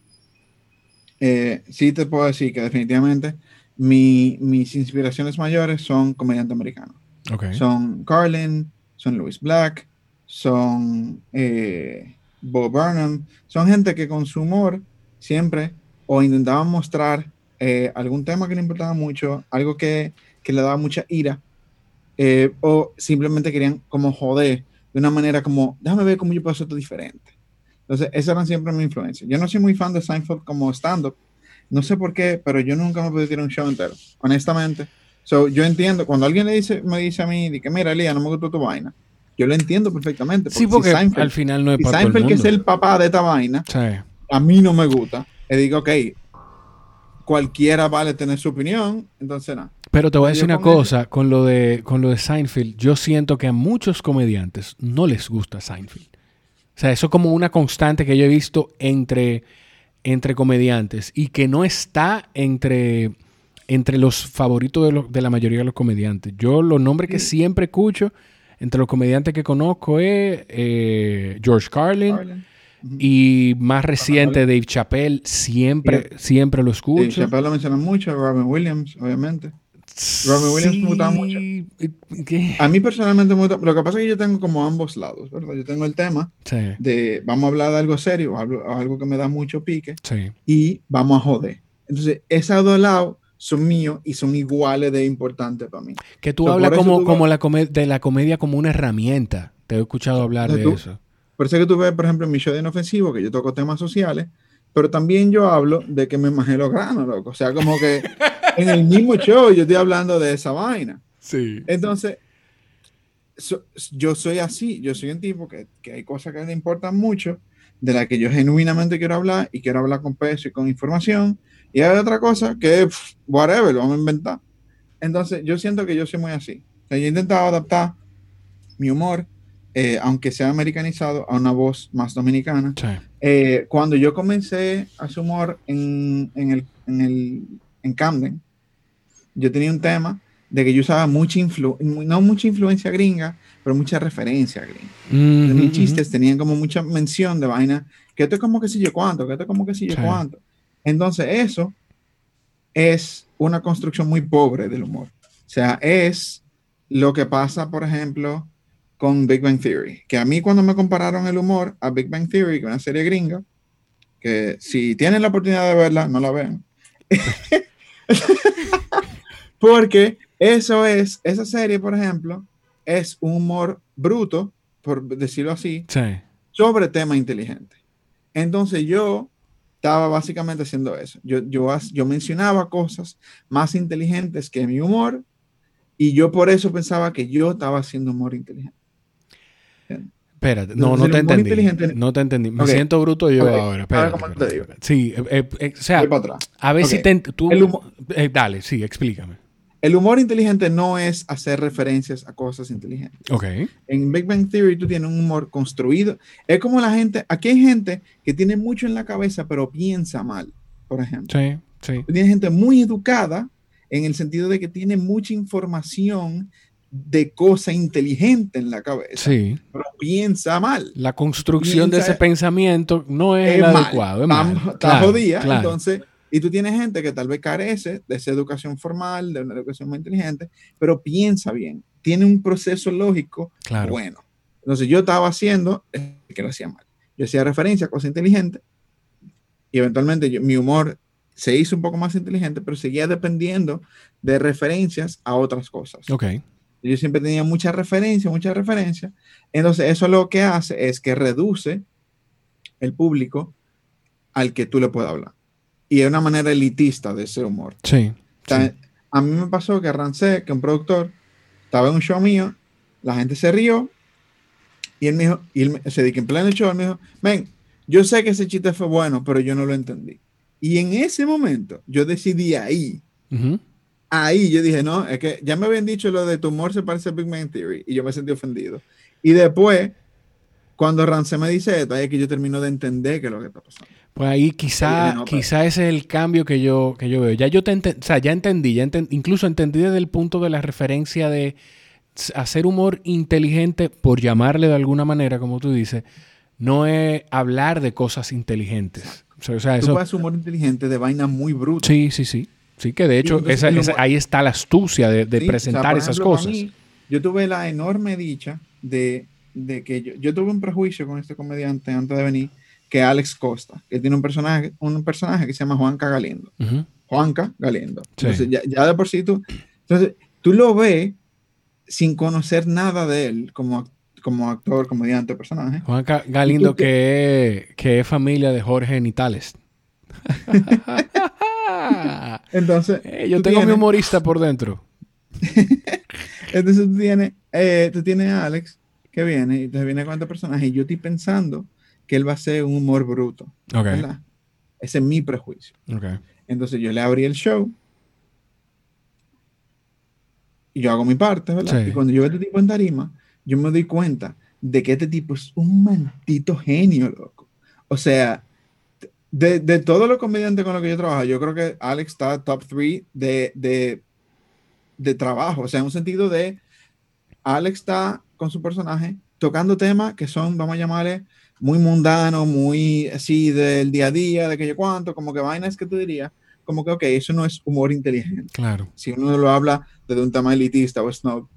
eh, sí te puedo decir que definitivamente mis inspiraciones mayores son comediantes americanos. Son Carlin, son Louis Black, son eh, Bob Burnham, son gente que con su humor siempre o intentaban mostrar eh, algún tema que le importaba mucho, algo que, que le daba mucha ira, o simplemente querían como joder de una manera como, déjame ver cómo yo puedo hacer esto diferente. Entonces, esas eran siempre mi influencia. Yo no soy muy fan de Seinfeld como stand-up. No sé por qué, pero yo nunca me pude tirar un show entero, honestamente. So, yo entiendo, cuando alguien le dice, me dice a mí, que mira, Elías, no me gustó tu vaina, yo lo entiendo perfectamente. sí, porque al final no es para Seinfeld, que es el papá de esta vaina, a mí no me gusta. Le digo, ok, cualquiera vale tener su opinión, entonces nada. Pero te voy a decir una cosa, con lo, de, con lo de Seinfeld, yo siento que a muchos comediantes no les gusta Seinfeld. O sea, eso es como una constante que yo he visto entre, entre comediantes y que no está entre, entre los favoritos de, de, la mayoría de los comediantes. Yo los nombres que siempre escucho entre los comediantes que conozco es eh, George Carlin. Y más reciente, Dave Chappelle, siempre, siempre lo escucho. Dave Chappelle lo menciona mucho, Robin Williams, obviamente. Robin Williams me gustaba mucho. A mí personalmente me gusta. Lo que pasa es que yo tengo como ambos lados, ¿verdad? Yo tengo el tema de vamos a hablar de algo serio, algo, algo que me da mucho pique, y vamos a joder. Entonces, esos dos lados son míos y son iguales de importantes para mí. Que tú hablas como, como la de la comedia como una herramienta. Te he escuchado hablar de eso. Por eso que tú ves, por ejemplo, en mi show de Inofensivo, que yo toco temas sociales, pero también yo hablo de que me imagino los granos, loco. O sea, como que en el mismo show yo estoy hablando de esa vaina. Sí. Entonces, yo soy así, yo soy un tipo que, que, hay cosas que le importan mucho, de las que yo genuinamente quiero hablar y quiero hablar con peso y con información, y hay otra cosa que, whatever, lo vamos a inventar. Entonces, yo siento que yo soy muy así. O sea, yo he intentado adaptar mi humor, eh, aunque sea americanizado, a una voz más dominicana. Eh, cuando yo comencé a hacer humor en, en, el, en, el, en Camden, yo tenía un tema de que yo usaba mucha influencia, no mucha influencia gringa, pero mucha referencia gringa. mis chistes tenían como mucha mención de vaina, que esto es como que si yo cuánto, que esto es como que si yo cuánto. Entonces, eso es una construcción muy pobre del humor. O sea, es lo que pasa, por ejemplo, con Big Bang Theory. Que a mí cuando me compararon el humor a Big Bang Theory, que es una serie gringa, que si tienen la oportunidad de verla, no la vean. Porque eso es, esa serie, por ejemplo, es un humor bruto, por decirlo así, sobre tema inteligente. Entonces yo estaba básicamente haciendo eso. Yo, yo, yo mencionaba cosas más inteligentes que mi humor y yo por eso pensaba que yo estaba haciendo humor inteligente. Espérate, no, no te entendí. No te entendí. Me siento bruto yo ahora. Espérate, ¿cómo te digo? Sí, eh, eh, o sea, a ver si te, tú... Eh, dale, sí, explícame. El humor inteligente no es hacer referencias a cosas inteligentes. Ok. En Big Bang Theory tú tienes un humor construido. Es como la gente, aquí hay gente que tiene mucho en la cabeza, pero piensa mal, por ejemplo. Sí, sí. Tienes gente muy educada en el sentido de que tiene mucha información de cosa inteligente en la cabeza, sí. pero piensa mal. La construcción de ese pensamiento no es, adecuado, es mal. Está jodida, entonces y tú tienes gente que tal vez carece de esa educación formal, de una educación muy inteligente, pero piensa bien, tiene un proceso lógico bueno. Entonces yo estaba haciendo que lo hacía mal. Yo hacía referencia a cosas inteligentes y eventualmente mi humor se hizo un poco más inteligente, pero seguía dependiendo de referencias a otras cosas. Ok. Yo siempre tenía mucha referencia, mucha referencia. Entonces eso lo que hace es que reduce el público al que tú le puedas hablar y es una manera elitista de ese humor. Sí, A mí me pasó que Rancé, que un productor, estaba en un show mío, la gente se rió y él me dijo, y él se dijo en pleno show, él me dijo, ven, yo sé que ese chiste fue bueno, pero yo no lo entendí. Y en ese momento yo decidí ahí, ahí yo dije, no, es que ya me habían dicho lo de tu humor se parece a Big Man Theory y yo me sentí ofendido. Y después, cuando Rancé me dice esto, ahí es que yo termino de entender qué es lo que está pasando. Pues ahí quizá, quizá ese es el cambio que yo, que yo veo. Ya yo te o sea, ya entendí, ya incluso entendí desde el punto de la referencia de hacer humor inteligente, por llamarle de alguna manera, como tú dices, no es hablar de cosas inteligentes. O sea, tú eso... humor inteligente de vaina muy bruta. Sí, sí, sí. Sí, que de hecho ahí está la astucia de, presentar esas cosas. yo tuve la enorme dicha de, de que yo, yo tuve un prejuicio con este comediante antes de venir que Alex Costa, que tiene un personaje, un personaje que se llama Juanca Galindo. Juanca Galindo. Entonces, ya, de por sí tú, entonces, tú lo ves sin conocer nada de él como, como actor, comediante, personaje. Juanca Galindo, que, que es familia de Jorge Nitales. entonces, eh, yo tengo mi humorista por dentro. entonces tú tienes, eh, tú tienes a Alex que viene y te viene con este personaje y yo estoy pensando que él va a ser un humor bruto. Ese es mi prejuicio. Entonces yo le abrí el show y yo hago mi parte, ¿verdad? Y cuando yo veo a este tipo en tarima, yo me doy cuenta de que este tipo es un maldito genio, loco. O sea, de, de todos los comediantes con los que yo trabajo, yo creo que Alex está top 3 de, de, de trabajo. O sea, en un sentido de, Alex está con su personaje, tocando temas que son, vamos a llamarle, muy mundanos, muy así del día a día, de que yo cuánto, como que vainas que tú dirías, como que, ok, eso no es humor inteligente. Claro. Si uno lo habla desde un tema elitista o snob,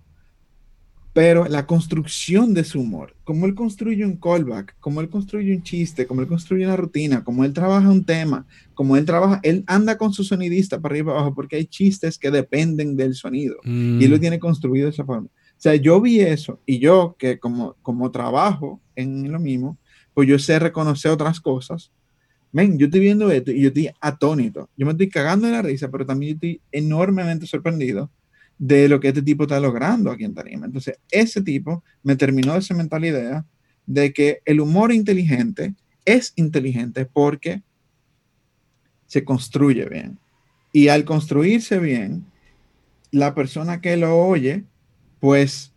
pero la construcción de su humor, cómo él construye un callback, cómo él construye un chiste, cómo él construye una rutina, cómo él trabaja un tema, cómo él trabaja, él anda con su sonidista para arriba y abajo, porque hay chistes que dependen del sonido y él lo mm. tiene construido de esa forma. O sea, yo vi eso y yo que como, como trabajo en lo mismo, pues yo sé reconocer otras cosas. Men, yo estoy viendo esto y yo estoy atónito. Yo me estoy cagando de la risa, pero también estoy enormemente sorprendido de lo que este tipo está logrando aquí en Tarima. Entonces, ese tipo me terminó de cementar la idea de que el humor inteligente es inteligente porque se construye bien. Y al construirse bien, la persona que lo oye, pues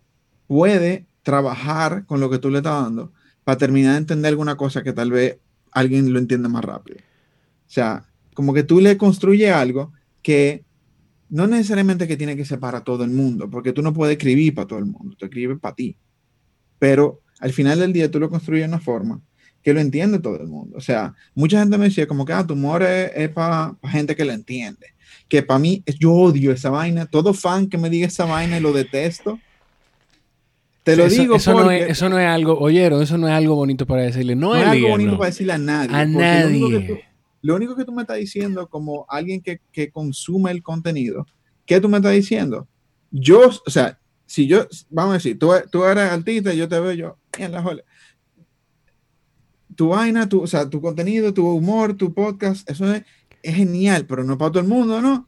puede trabajar con lo que tú le estás dando para terminar de entender alguna cosa que tal vez alguien lo entienda más rápido. O sea, como que tú le construyes algo que no necesariamente que tiene que ser para todo el mundo, porque tú no puedes escribir para todo el mundo, tú escribes para ti. Pero al final del día tú lo construyes de una forma que lo entiende todo el mundo. O sea, mucha gente me decía como que, ah, tu humor es, para gente que lo entiende. Que para mí, yo odio esa vaina. Todo fan que me diga esa vaina y lo detesto. Te lo digo eso no, es, eso no es algo, oyeron, eso no es algo bonito para decirle. No, es algo bonito para decirle a nadie. A nadie. Lo único que tú me estás diciendo como alguien que, que consume el contenido, ¿qué tú me estás diciendo? Yo, o sea, si yo, vamos a decir, tú, tú eres artista y yo te veo yo en la jola. Tu vaina, tu, o sea, tu contenido, tu humor, tu podcast, eso es, es genial, pero no para todo el mundo, ¿no?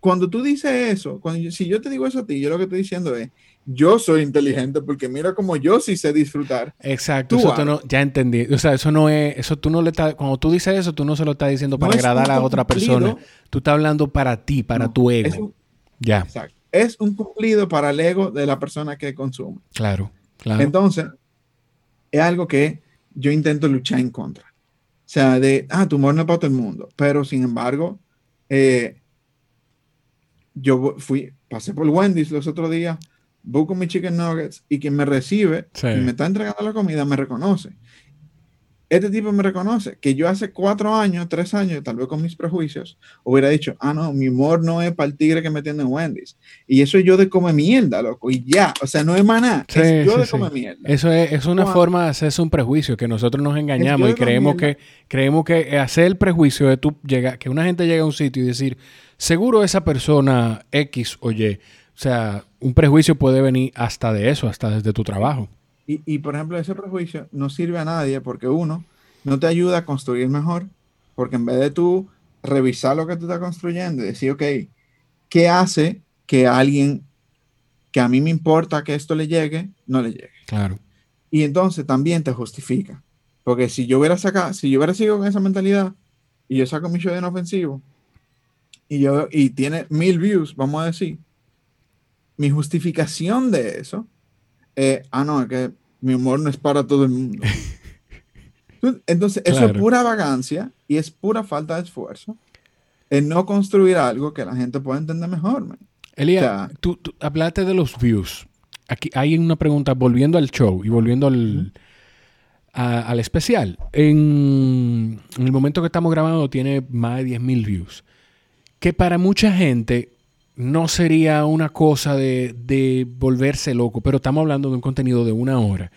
Cuando tú dices eso, cuando si yo te digo eso a ti, yo lo que estoy diciendo es, yo soy inteligente porque mira como yo sí sé disfrutar. Exacto, eso no, ya entendí. O sea, eso no es, eso tú no le estás, cuando tú dices eso, tú no se lo estás diciendo para agradar a otra persona. Tú estás hablando para ti, para tu ego. ya. Exacto. Es un cumplido para el ego de la persona que consume. Claro, claro. Entonces, es algo que yo intento luchar en contra. O sea, de, ah, tu humor no es para todo el mundo. Pero, sin embargo, eh, yo fui, pasé por Wendy's los otros días busco mis chicken nuggets y quien me recibe y me está entregando la comida me reconoce. Este tipo me reconoce que yo hace cuatro años, tres años, tal vez con mis prejuicios, hubiera dicho, ah, no, mi humor no es para el tigre que me tiene en Wendy's. Y eso es yo de come mierda, loco. Y ya, o sea, no es maná, es yo de come mierda. Eso es, es una forma de hacerse un prejuicio, que nosotros nos engañamos y creemos que, creemos que hacer el prejuicio de tú llega, que una gente llega a un sitio y decir, seguro esa persona X o Y o sea, un prejuicio puede venir hasta de eso, hasta desde tu trabajo. Y, por ejemplo, ese prejuicio no sirve a nadie porque uno no te ayuda a construir mejor, porque en vez de tú revisar lo que tú estás construyendo y decir, ok, ¿qué hace que alguien que a mí me importa que esto le llegue, no le llegue? Claro. Y entonces también te justifica. Porque si yo hubiera sacado, si yo hubiera sido con esa mentalidad y yo saco mi show de inofensivo y yo y tiene mil views, vamos a decir, mi justificación de eso es, ah, no, es que mi humor no es para todo el mundo. Entonces, eso es pura vagancia y es pura falta de esfuerzo en no construir algo que la gente pueda entender mejor. Elías, tú, hablaste de los views. Aquí hay una pregunta, volviendo al show y volviendo al, al especial. En, en, el momento que estamos grabando tiene más de 10.000 views. Que para mucha gente no sería una cosa de, volverse loco, pero estamos hablando de un contenido de una hora.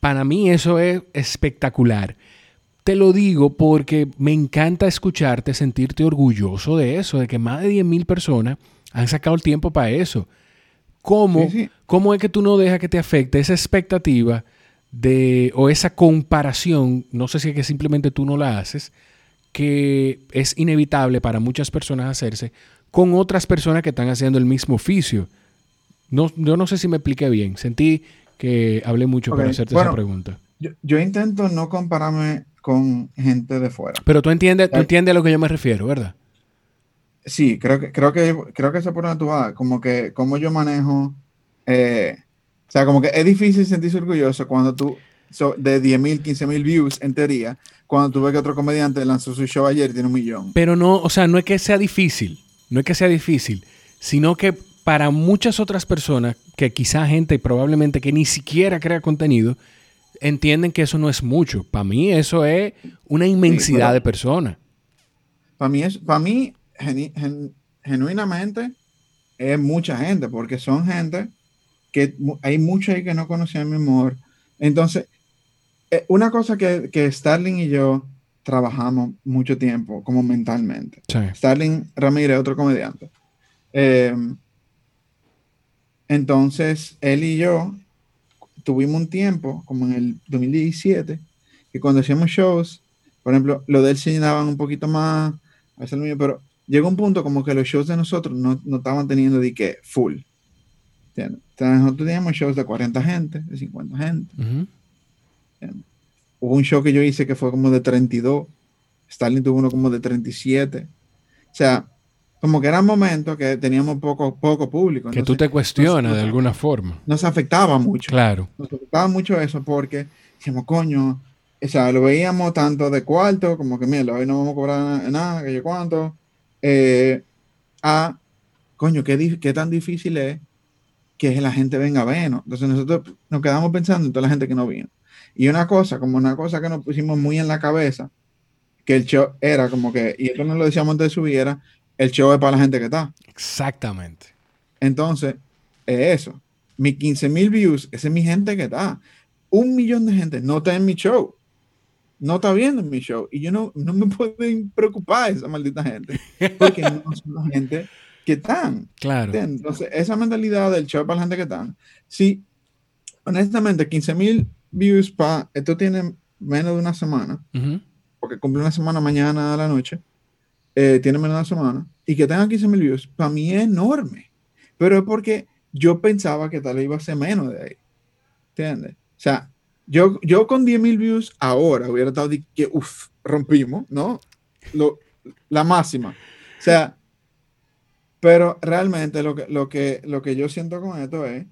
Para mí eso es espectacular. Te lo digo porque me encanta escucharte, sentirte orgulloso de eso, de que más de 10.000 personas han sacado el tiempo para eso. ¿Cómo, ¿Cómo es que tú no dejas que te afecte esa expectativa de, o esa comparación, no sé si es que simplemente tú no la haces, que es inevitable para muchas personas hacerse con otras personas que están haciendo el mismo oficio. No, yo no sé si me expliqué bien. Sentí que hablé mucho para hacerte esa pregunta. Yo, intento no compararme con gente de fuera. Pero tú entiendes, tú entiendes a lo que yo me refiero, ¿verdad? Sí, creo que, creo que, creo que eso por naturaleza, como que como yo manejo, eh, o sea, como que es difícil sentirse orgulloso cuando tú, de 10 mil, 15 mil views en teoría, cuando tú ves que otro comediante lanzó su show ayer y tiene un millón. Pero no, o sea, no es que sea difícil no es que sea difícil, sino que para muchas otras personas, que quizá gente probablemente que ni siquiera crea contenido, entienden que eso no es mucho. Para mí eso es una inmensidad de personas. Para mí, es, para mí genuinamente, es mucha gente, porque son gente que hay mucha ahí que no conocían mi amor. Entonces, eh, una cosa que, que Starling y yo trabajamos mucho tiempo, como mentalmente. Starling Ramírez, otro comediante. Em, entonces, él y yo tuvimos un tiempo, como en el 2017, que cuando hacíamos shows, por ejemplo, lo de él se llenaban un poquito más, a mío, pero llegó un punto como que los shows de nosotros no, no estaban teniendo de que full. nosotros teníamos shows de 40 gente, de 50 gente. Hubo un show que yo hice que fue como de 32. Stalin tuvo uno como de 37. O sea, como que eran momentos que teníamos poco, poco público. que tú te cuestionas de alguna forma. Nos afectaba mucho. Claro. Nos afectaba mucho eso porque dijimos, coño, o sea, lo veíamos tanto de cuarto, como que, mira, hoy no vamos a cobrar nada, que yo cuánto, eh, a, coño, ¿qué, qué tan difícil es que la gente venga a vernos. Entonces nosotros nos quedamos pensando en toda la gente que no vino. Y una cosa, como una cosa que nos pusimos muy en la cabeza, que el show era como que, y esto no lo decíamos antes de subir, era, el show es para la gente que está. Exactamente. Entonces, es eso. Mis 15 mil views, esa es mi gente que está. Un millón de gente no está en mi show. No está viendo mi show. Y yo no, no me puedo preocupar esa maldita gente. Porque no son la gente que están. Claro. Entonces, esa mentalidad del show para la gente que están. Sí, honestamente, 15 mil views para, esto tiene menos de una semana, porque cumple una semana mañana a la noche, eh, tiene menos de una semana, y que tenga 15 mil views, para mí es enorme. Pero es porque yo pensaba que tal vez iba a ser menos de ahí. ¿Entiendes? O sea, yo, yo con 10 mil views ahora hubiera estado de que, uff, rompimos, ¿no? Lo, la máxima. O sea, pero realmente lo que, lo, que, lo que yo siento con esto es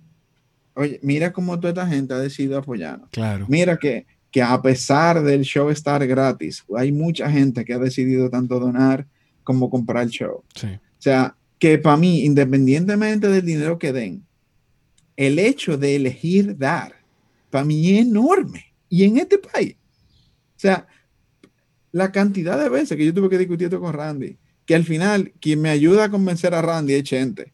Oye, mira cómo toda esta gente ha decidido apoyarnos. Claro. Mira que, que a pesar del show estar gratis, hay mucha gente que ha decidido tanto donar como comprar el show. Sí. O sea, que para mí, independientemente del dinero que den, el hecho de elegir dar, para mí es enorme. Y en este país, o sea, la cantidad de veces que yo tuve que discutir esto con Randy, que al final quien me ayuda a convencer a Randy es Chente.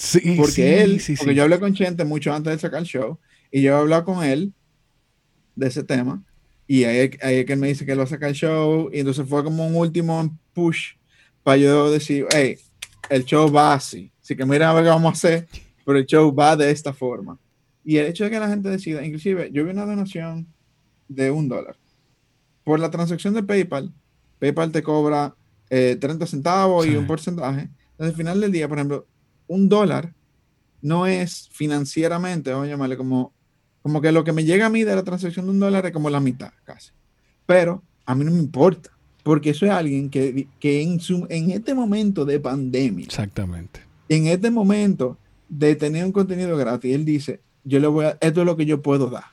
Sí, porque él, porque yo hablé con Chente mucho antes de sacar el show y yo he hablado con él de ese tema y ahí, ahí que él me dice que él va a sacar el show y entonces fue como un último push para yo decir, hey, el show va así, así que mira a ver qué vamos a hacer, pero el show va de esta forma. Y el hecho de que la gente decida, inclusive yo vi una donación de un dólar. Por la transacción de PayPal, PayPal te cobra 30 eh, centavos y un porcentaje. Entonces, al final del día, por ejemplo, un dólar no es financieramente, vamos a llamarle como, como que lo que me llega a mí de la transacción de un dólar es como la mitad casi. Pero a mí no me importa, porque eso es alguien que, que en, su, en este momento de pandemia, exactamente, en este momento de tener un contenido gratis, él dice, yo le voy a, esto es lo que yo puedo dar.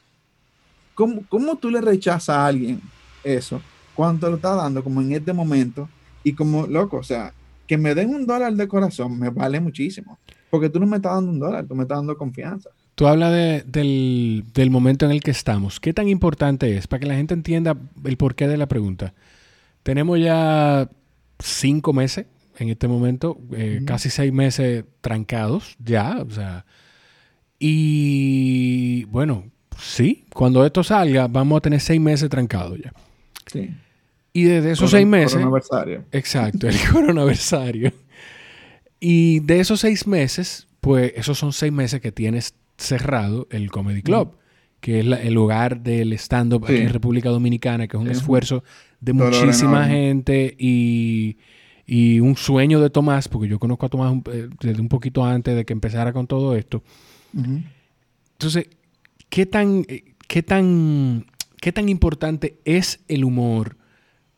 ¿Cómo, cómo tú le rechazas a alguien eso cuando lo está dando como en este momento y como loco, o sea, que me den un dólar de corazón me vale muchísimo. Porque tú no me estás dando un dólar, tú me estás dando confianza. Tú hablas del, del, momento en el que estamos. ¿Qué tan importante es? Para que la gente entienda el porqué de la pregunta. Tenemos ya cinco meses en este momento, eh, casi seis meses trancados ya, o sea. Y bueno, sí, cuando esto salga, vamos a tener seis meses trancados ya. Sí. Y desde esos seis meses. Coronaversario. Exacto, el coronaversario. Y de esos seis meses, pues esos son seis meses que tienes cerrado el Comedy Club, que es el lugar del stand-up aquí en República Dominicana, que es un esfuerzo de muchísima gente y, y, un sueño de Tomás, porque yo conozco a Tomás eh, desde un poquito antes de que empezara con todo esto. Entonces, ¿qué tan, eh, qué, tan, ¿qué tan importante es el humor?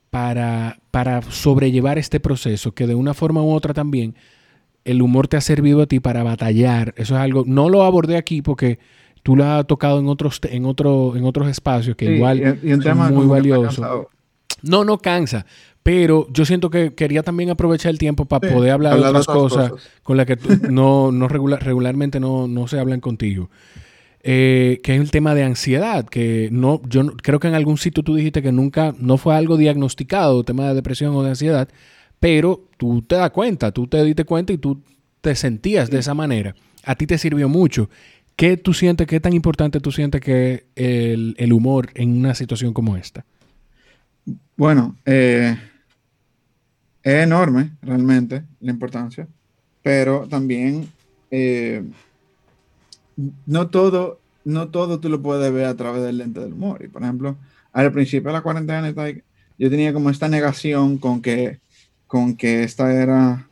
Para, para sobrellevar este proceso, que de una forma u otra también el humor te ha servido a ti para batallar. Eso es algo, no lo abordé aquí porque tú lo has tocado en otros, en otro, en otros espacios que igual y, un tema muy valioso. No, no cansa. Pero yo siento que quería también aprovechar el tiempo para poder hablar, de otras cosas, con las que no, no regular, regularmente no, no se hablan contigo. Eh, que es el tema de ansiedad, que no, yo creo que en algún sitio tú dijiste que nunca, no fue algo diagnosticado, tema de depresión o de ansiedad, pero tú te das cuenta, tú te diste cuenta y tú te sentías de esa manera. A ti te sirvió mucho. ¿Qué tú sientes, qué tan importante tú sientes que el, el humor en una situación como esta? Bueno, eh, es enorme realmente la importancia, pero también eh, no todo, no todo tú lo puedes ver a través del lente del humor. Y por ejemplo, al principio de la cuarentena, yo tenía como esta negación con que, con que esta era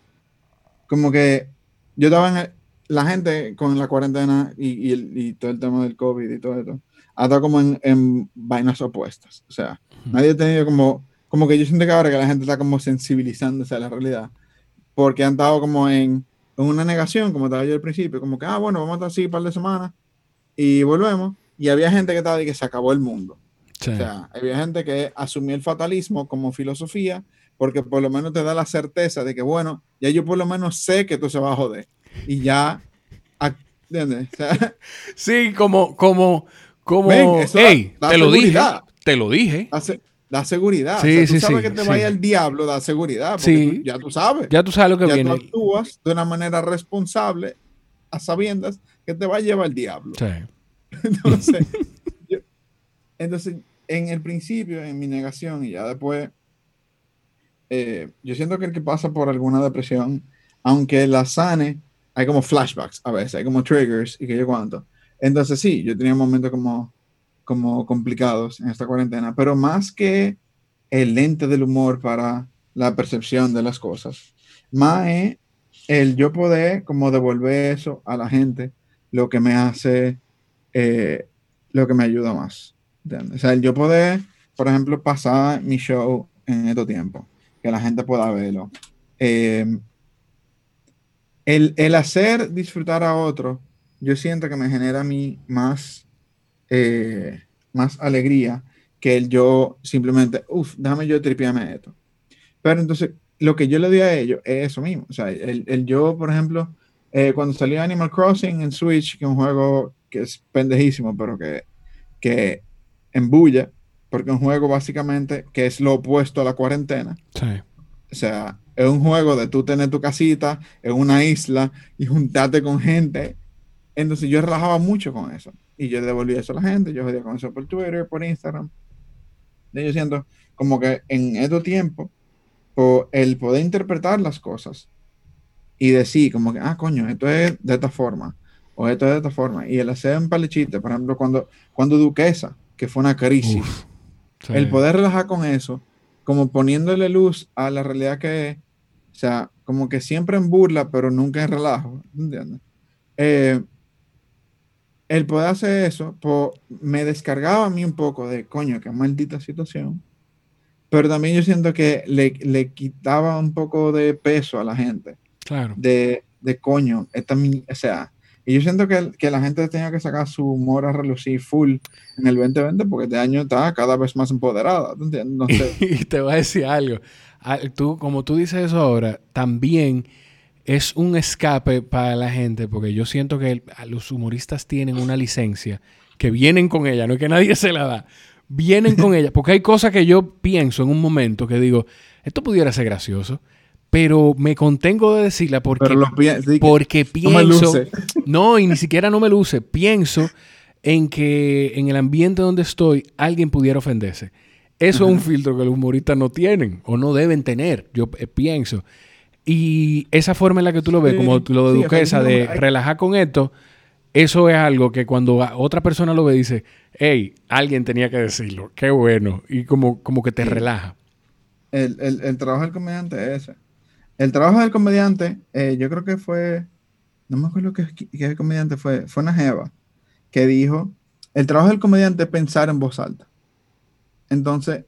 como que yo estaba en la gente con la cuarentena y, y, todo el tema del COVID y todo esto, ha estado como en, en vainas opuestas. O sea, nadie ha tenido como, como que yo siento que ahora que la gente está como sensibilizándose a la realidad, porque han estado como en una negación, como estaba yo al principio, como que, ah, bueno, vamos a estar así un par de semanas y volvemos. Y había gente que estaba de que se acabó el mundo. O sea, había gente que asumió el fatalismo como filosofía porque por lo menos te da la certeza de que, bueno, ya yo por lo menos sé que tú se va a joder. Y ya, ¿entiendes? sí, como, como, como, hey, te lo dije, te lo dije da seguridad. Sí, tú sabes que te vaya el diablo, da seguridad. Porque ya tú sabes. Ya tú sabes lo que ya viene. Tú actúas de una manera responsable a sabiendas que te va a llevar el diablo. Sí. Entonces, entonces, en el principio, en mi negación, y ya después, eh, yo siento que el que pasa por alguna depresión, aunque la sane, hay como flashbacks a veces, hay como triggers y que yo cuánto. Entonces, sí, yo tenía momentos como como complicados en esta cuarentena, pero más que el lente del humor para la percepción de las cosas, más es el yo poder como devolver eso a la gente, lo que me hace, eh, lo que me ayuda más. O sea, el yo poder, por ejemplo, pasar mi show en estos tiempos, que la gente pueda verlo. Em, el, el, hacer disfrutar a otro, yo siento que me genera a mí más eh, más alegría que el yo simplemente, uff, déjame yo tripiarme esto. Pero entonces, lo que yo le doy a ellos es eso mismo. O sea, el, el yo, por ejemplo, eh, cuando salió Animal Crossing en Switch, que es un juego que es pendejísimo, pero que, que embulla, porque es un juego básicamente que es lo opuesto a la cuarentena. O sea, es un juego de tú tener tu casita en una isla y juntarte con gente. Entonces yo relajaba mucho con eso. Y yo devolví eso a la gente, yo jodía con eso por Twitter, por Instagram. Y yo siento como que en estos tiempos, el poder interpretar las cosas y decir como que, ah, coño, esto es de esta forma, o esto es de esta forma. Y el hacer un palechite, por ejemplo, cuando, cuando Duquesa, que fue una crisis, el poder relajar con eso, como poniéndole luz a la realidad que es, o sea, como que siempre en burla, pero nunca en relajo, ¿entiendes? Eh, el poder hacer eso me descargaba a mí un poco de, coño, qué maldita situación. Pero también yo siento que le, le quitaba un poco de peso a la gente. Claro. De, de coño, esta, o sea, y yo siento que, que, la gente tenía que sacar su humor a relucir full en el 2020 porque este año está cada vez más empoderada. No sé. y te voy a decir algo. Ah, tú, como tú dices eso ahora, también es un escape para la gente, porque yo siento que los humoristas tienen una licencia, que vienen con ella, no es que nadie se la da, vienen con ella, porque hay cosas que yo pienso en un momento que digo, esto pudiera ser gracioso, pero me contengo de decirla porque, porque pienso, no, y ni siquiera no me luce, pienso en que en el ambiente donde estoy alguien pudiera ofenderse. Eso es un filtro que los humoristas no tienen o no deben tener, yo eh, pienso. Y esa forma en la que tú lo ves, como lo de Duquesa, de relajar con esto, eso es algo que cuando otra persona lo ve dice, hey, alguien tenía que decirlo, qué bueno, y como, como que te relaja. El, el, trabajo del comediante es ese. El trabajo del comediante, eh, yo creo que fue, no me acuerdo qué, qué el comediante fue, fue una jeva que dijo, el trabajo del comediante es pensar en voz alta. Entonces,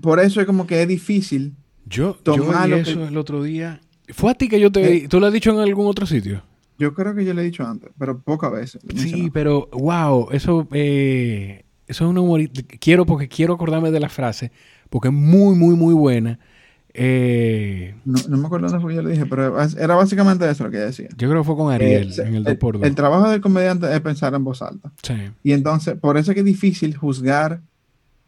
por eso es como que es difícil yo, yo eso el otro día. ¿Fue a ti que yo te... Eh, ¿Tú lo has dicho en algún otro sitio? Yo creo que yo le he dicho antes, pero pocas veces. Sí, pero wow, eso... Eh, eso es un humorista. Quiero, porque quiero acordarme de la frase, porque es muy, muy, muy buena. Eh, no, me acuerdo dónde fue que yo le dije, pero era básicamente eso lo que decía. Yo creo que fue con Ariel eh, en el 2x2. El, trabajo del comediante es pensar en voz alta. Sí. Y entonces, por eso es que es difícil juzgar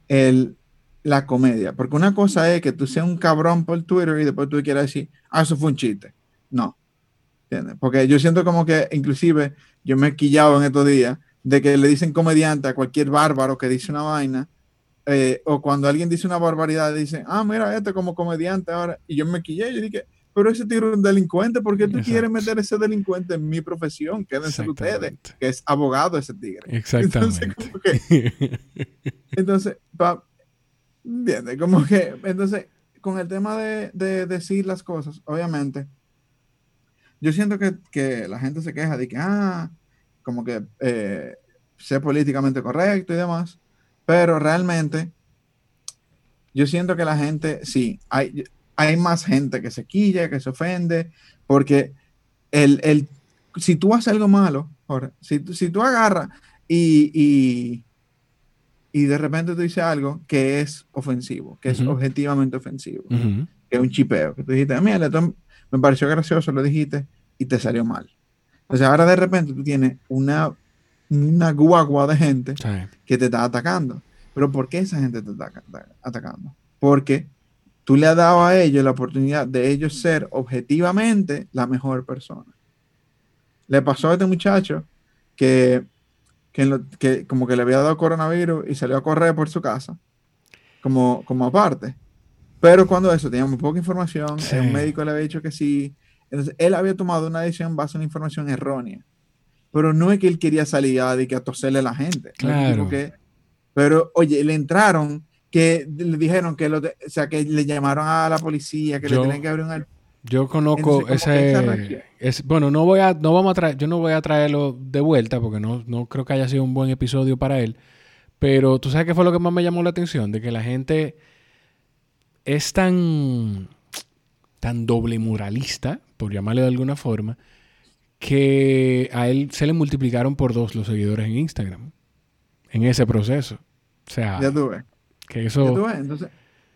el, la comedia. Porque una cosa es que tú seas un cabrón por Twitter y después tú quieras decir, ah, eso fue un chiste. No. ¿Entiendes? Porque yo siento como que, inclusive, yo me he quillado en estos días de que le dicen comediante a cualquier bárbaro que dice una vaina eh, o cuando alguien dice una barbaridad, dicen, ah, mira, este como comediante ahora, y yo me quillé, yo dije, pero ese tío es un delincuente, ¿por qué tú quieres meter ese delincuente en mi profesión? Quédense ustedes, que es abogado ese tigre. Exactamente. Entonces, que, Como que, entonces, con el tema de, de, decir las cosas, obviamente, yo siento que, que, la gente se queja de que, ah, como que eh, sé políticamente correcto y demás, pero realmente, yo siento que la gente, sí, hay, hay más gente que se quilla, que se ofende, porque el, el si tú haces algo malo, si, si tú agarras y, y, de repente tú dices algo que es ofensivo, que es objetivamente ofensivo, que es un chipeo, que tú dijiste, mira, me pareció gracioso, lo dijiste y te salió mal. Entonces ahora de repente tú tienes una una guagua de gente que te está atacando. Pero ¿por qué esa gente te está atacando? Porque tú le has dado a ellos la oportunidad de ellos ser objetivamente la mejor persona. Le pasó a este muchacho que, que, como que le había dado coronavirus y salió a correr por su casa, como, como aparte. Pero cuando eso, tenía muy poca información, el médico le había dicho que sí. Entonces, él había tomado una decisión basada en información errónea pero no es que él quería salir a, de que a toserle a la gente. Claro. pero, oye, le entraron, que le dijeron que, lo o sea, que le llamaron a la policía, que le tenían que abrir un... Yo conozco ese, es, bueno, no voy a, no vamos a traer, yo no voy a traerlo de vuelta porque no, no creo que haya sido un buen episodio para él. Pero tú sabes qué fue lo que más me llamó la atención, de que la gente es tan, tan doble moralista, por llamarle de alguna forma, que a él se le multiplicaron por dos los seguidores en Instagram. En ese proceso. O sea, ya tuve. Que eso... Ya Entonces,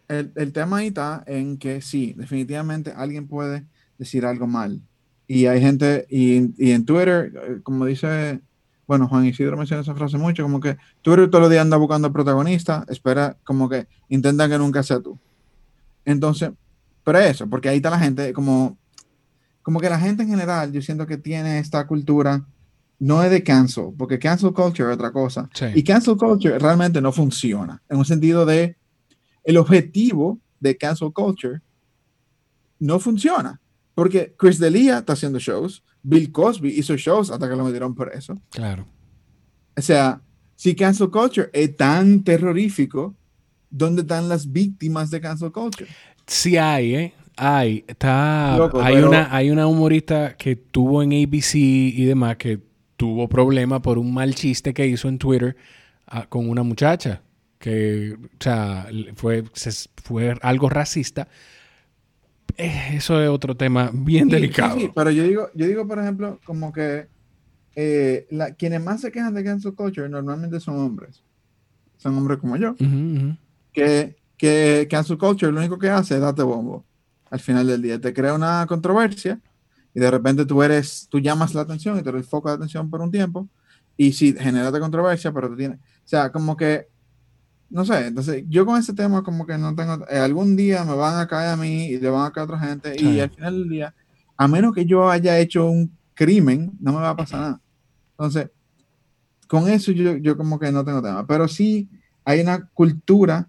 el, el, tema ahí está en que sí, definitivamente alguien puede decir algo mal. Y hay gente, y, y en Twitter, eh, como dice, bueno, Juan Isidro menciona esa frase mucho, como que Twitter todos los días anda buscando protagonista, espera, como que intentan que nunca sea tú. Entonces, pero eso, porque ahí está la gente como como que la gente en general, yo siento que tiene esta cultura, no es de cancel, porque cancel culture es otra cosa. Y cancel culture realmente no funciona, en un sentido de, el objetivo de cancel culture no funciona. Porque Chris D'Elia está haciendo shows, Bill Cosby hizo shows hasta que lo metieron por eso. Claro. O sea, si cancel culture es tan terrorífico, ¿dónde están las víctimas de cancel culture? Sí hay, ¿eh? Hay, está. hay, una, hay una humorista que tuvo en ABC y demás que tuvo problema por un mal chiste que hizo en Twitter ah, con una muchacha. Que, o sea, fue, fue algo racista. Eh, eso es otro tema bien delicado. Sí, pero yo digo, yo digo, por ejemplo, como que eh, quienes más se quejan de cancel culture normalmente son hombres. Son hombres como yo. Que, que cancel culture lo único que hace es darte bombo al final del día. Te crea una controversia y de repente tú eres, tú llamas la atención y te foco de atención por un tiempo y sí, genera controversia, pero tú tienes, o sea, como que, no sé, entonces yo con ese tema como que no tengo, eh, algún día me van a caer a mí y le van a caer a otra gente y al final del día, a menos que yo haya hecho un crimen, no me va a pasar nada. Entonces, con eso yo, yo como que no tengo tema, pero sí hay una cultura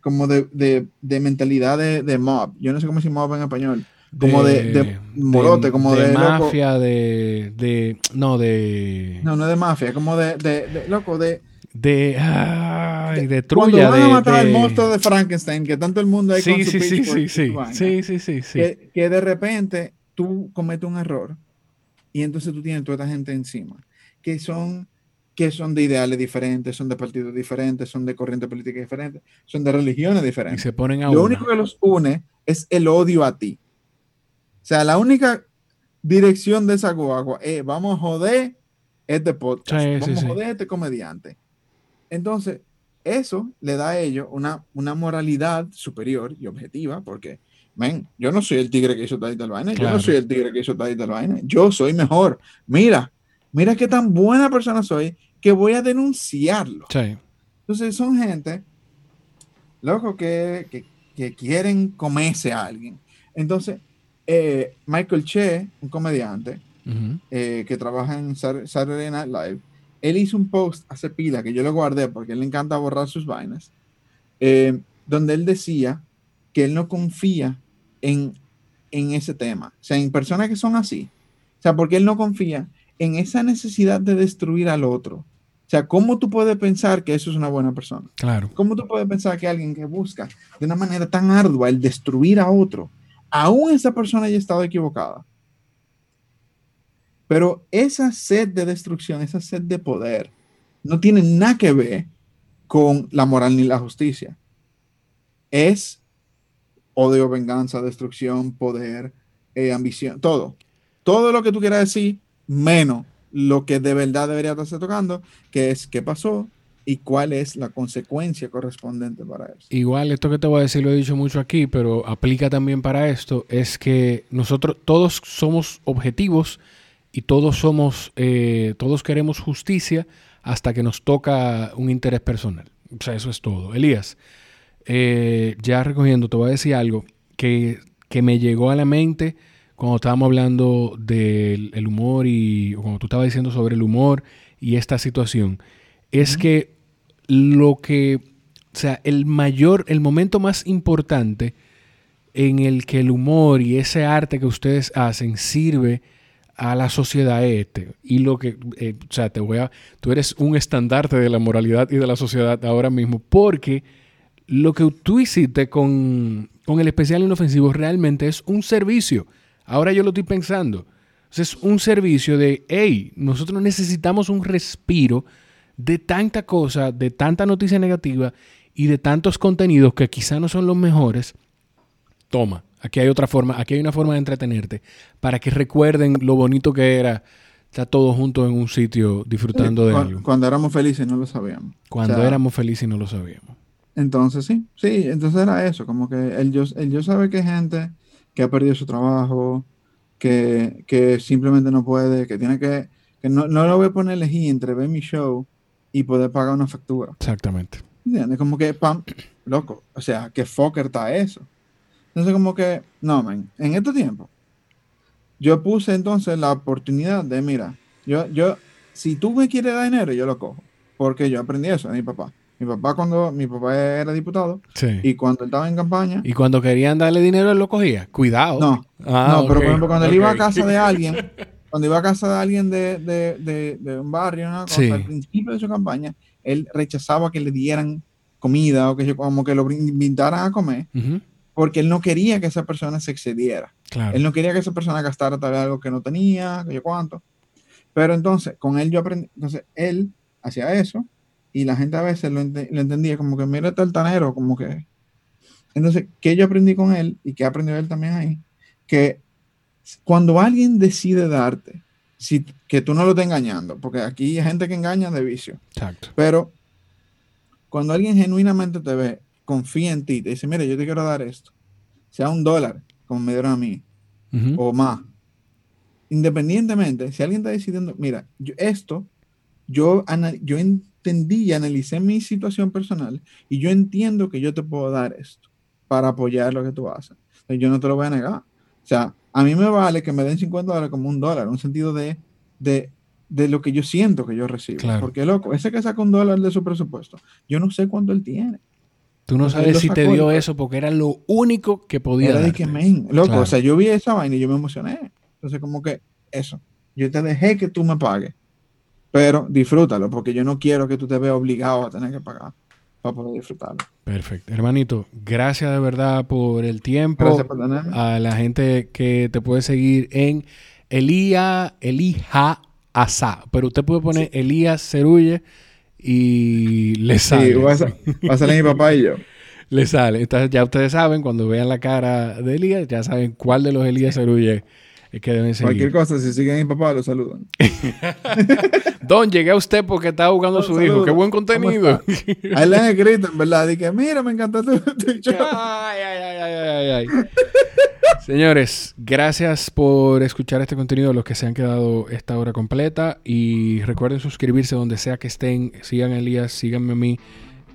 como de, de, de mentalidad de, de, mob. Yo no sé cómo se mob en español. Como de, de morote, como de, mafia, de, de. No, de. No, no de mafia, como de. de, loco, de. De. Ay, de trulla. Cuando van a matar al monstruo de Frankenstein, que tanto el mundo hay sí, con sí, su sí, sí, sí, sí, sí, sí, sí. Que, que de repente tú cometes un error y entonces tú tienes toda esta gente encima. Que son que son de ideales diferentes, son de partidos diferentes, son de corriente política diferentes, son de religiones diferentes. Y se ponen a Lo único que los une es el odio a ti. O sea, la única dirección de esa guagua es vamos a joder este podcast, vamos a joder este comediante. Entonces, eso le da a ellos una, una moralidad superior y objetiva, porque, ven, yo no soy el tigre que hizo Tadita vaina, yo no soy el tigre que hizo Tadita vaina, yo soy mejor. Mira, mira qué tan buena persona soy que voy a denunciarlo. Entonces, son gente, loco, que, que, que quieren comerse a alguien. Entonces, eh, Michael Che, un comediante eh, que trabaja en Saturday Night Live, él hizo un post hace pila que yo lo guardé porque él le encanta borrar sus vainas, eh, donde él decía que él no confía en, en ese tema, o sea, en personas que son así, o sea, porque él no confía en esa necesidad de destruir al otro. O sea, ¿cómo tú puedes pensar que eso es una buena persona? Claro. ¿Cómo tú puedes pensar que alguien que busca de una manera tan ardua el destruir a otro, aún esa persona haya estado equivocada? Pero esa sed de destrucción, esa sed de poder, no tiene nada que ver con la moral ni la justicia. Es odio, venganza, destrucción, poder, eh, ambición, todo. Todo lo que tú quieras decir, menos lo que de verdad debería estarse tocando, que es qué pasó y cuál es la consecuencia correspondiente para eso. Igual, esto que te voy a decir lo he dicho mucho aquí, pero aplica también para esto, es que nosotros todos somos objetivos y todos somos, eh, todos queremos justicia hasta que nos toca un interés personal. O sea, eso es todo. Elías, eh, ya recogiendo, te voy a decir algo que, me llegó a la mente cuando estábamos hablando del humor y cuando tú estabas diciendo sobre el humor y esta situación. Es que lo que, o sea, el mayor, el momento más importante en el que el humor y ese arte que ustedes hacen sirve a la sociedad este. Y lo que, eh, o sea, te voy a, tú eres un estandarte de la moralidad y de la sociedad ahora mismo, porque lo que tú hiciste con, con el especial inofensivo realmente es un servicio. Ahora yo lo estoy pensando. Es un servicio de, hey, nosotros necesitamos un respiro de tanta cosa, de tanta noticia negativa y de tantos contenidos que quizá no son los mejores. Toma, Aquí hay otra forma, aquí hay una forma de entretenerte para que recuerden lo bonito que era estar todos juntos en un sitio disfrutando de algo. Cuando éramos felices no lo sabíamos. Cuando éramos felices y no lo sabíamos. Entonces sí, sí, entonces era eso, como que él yo, yo sabe que hay gente que ha perdido su trabajo, que, que simplemente no puede, que tiene que, que no, no lo voy a poner a elegir entre ver mi show y poder pagar una factura. Exactamente. ¿Entiendes? Como que, pam, loco, o sea, que fucker está eso. Entonces, como que, no, man, en este tiempo, yo puse entonces la oportunidad de, mira, yo, yo, si tú me quieres dar dinero, yo lo cojo. Porque yo aprendí eso de mi papá. Mi papá cuando mi papá era diputado y cuando él estaba en campaña. Y cuando querían darle dinero, él lo cogía. Cuidado. No, ah, no pero por ejemplo, cuando él iba a casa de alguien, cuando iba a casa de alguien de, de, de, un barrio, una cosa, al principio de su campaña, él rechazaba que le dieran comida o que como que lo invitaran a comer porque él no quería que esa persona se excediera. Él no quería que esa persona gastara tal vez algo que no tenía, que yo cuánto. Pero entonces, con él yo aprendí, entonces él hacía eso y la gente a veces lo, entendía como que mira este altanero, como que... Entonces, ¿qué yo aprendí con él y qué aprendió él también ahí? Que cuando alguien decide darte, si, que tú no lo estés engañando, porque aquí hay gente que engaña de vicio. Exacto. Pero cuando alguien genuinamente te ve confía en ti, te dice, mire, yo te quiero dar esto, sea un dólar, como me dieron a mí, o más. Independientemente, si alguien está decidiendo, mira, yo, esto, yo, yo entendí y analicé mi situación personal y yo entiendo que yo te puedo dar esto para apoyar lo que tú haces. Yo no te lo voy a negar. O sea, a mí me vale que me den 50 dólares como un dólar, un sentido de, de, de lo que yo siento que yo recibo. Porque, loco, ese que saca un dólar de su presupuesto, yo no sé cuánto él tiene. Tú no sabes si te dio eso porque era lo único que podía era que, loco, o sea, yo vi esa vaina y yo me emocioné. Entonces, como que eso, yo te dejé que tú me pagues, pero disfrútalo porque yo no quiero que tú te veas obligado a tener que pagar para poder disfrutarlo. Perfecto. Hermanito, gracias de verdad por el tiempo. Gracias por tenerme. A la gente que te puede seguir en Elía, Elija Asa, pero usted puede poner Elías Cerulle y le sale. Sí, va a, salir mi papá y yo. le sale. Entonces ya ustedes saben, cuando vean la cara de Elías, ya saben cuál de los Elías Cerulle es que deben seguir. Cualquier cosa, si siguen a mi papá, lo saludan. Don, llegué a usted porque estaba jugando a su hijo. Qué buen contenido. Ahí le han escrito, en verdad. Dije, mira, me encanta tu, show. Ay, ay, ay, ay, ay, Señores, gracias por escuchar este contenido, los que se han quedado esta hora completa. Y recuerden suscribirse donde sea que estén. Sigan a Elías, síganme a mí.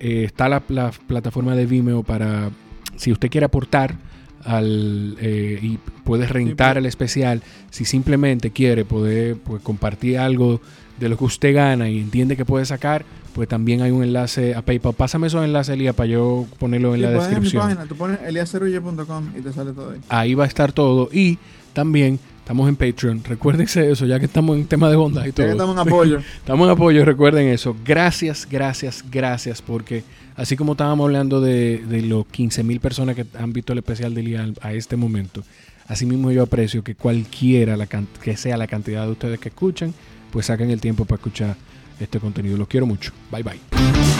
Eh, está la, la plataforma de Vimeo para, si usted quiere aportar al, eh, y puedes rentar el especial si simplemente quiere poder pues, compartir algo de lo que usted gana y entiende que puede sacar, pues también hay un enlace a PayPal. Pásame esos enlaces, Elías, para yo ponerlo en la pues, descripción. En mi página, tú pones eliaseruye.com y te sale todo ahí. Ahí va a estar todo. Y también estamos en Patreon. Recuérdense eso, ya que estamos en tema de bondad y todo. estamos en apoyo. estamos en apoyo, recuerden eso. Gracias, gracias, gracias, porque Así como estábamos hablando de, de los 15.000 personas que han visto el especial de Lial a este momento, así mismo yo aprecio que cualquiera la que sea la cantidad de ustedes que escuchan, pues saquen el tiempo para escuchar este contenido. Los quiero mucho. Bye bye.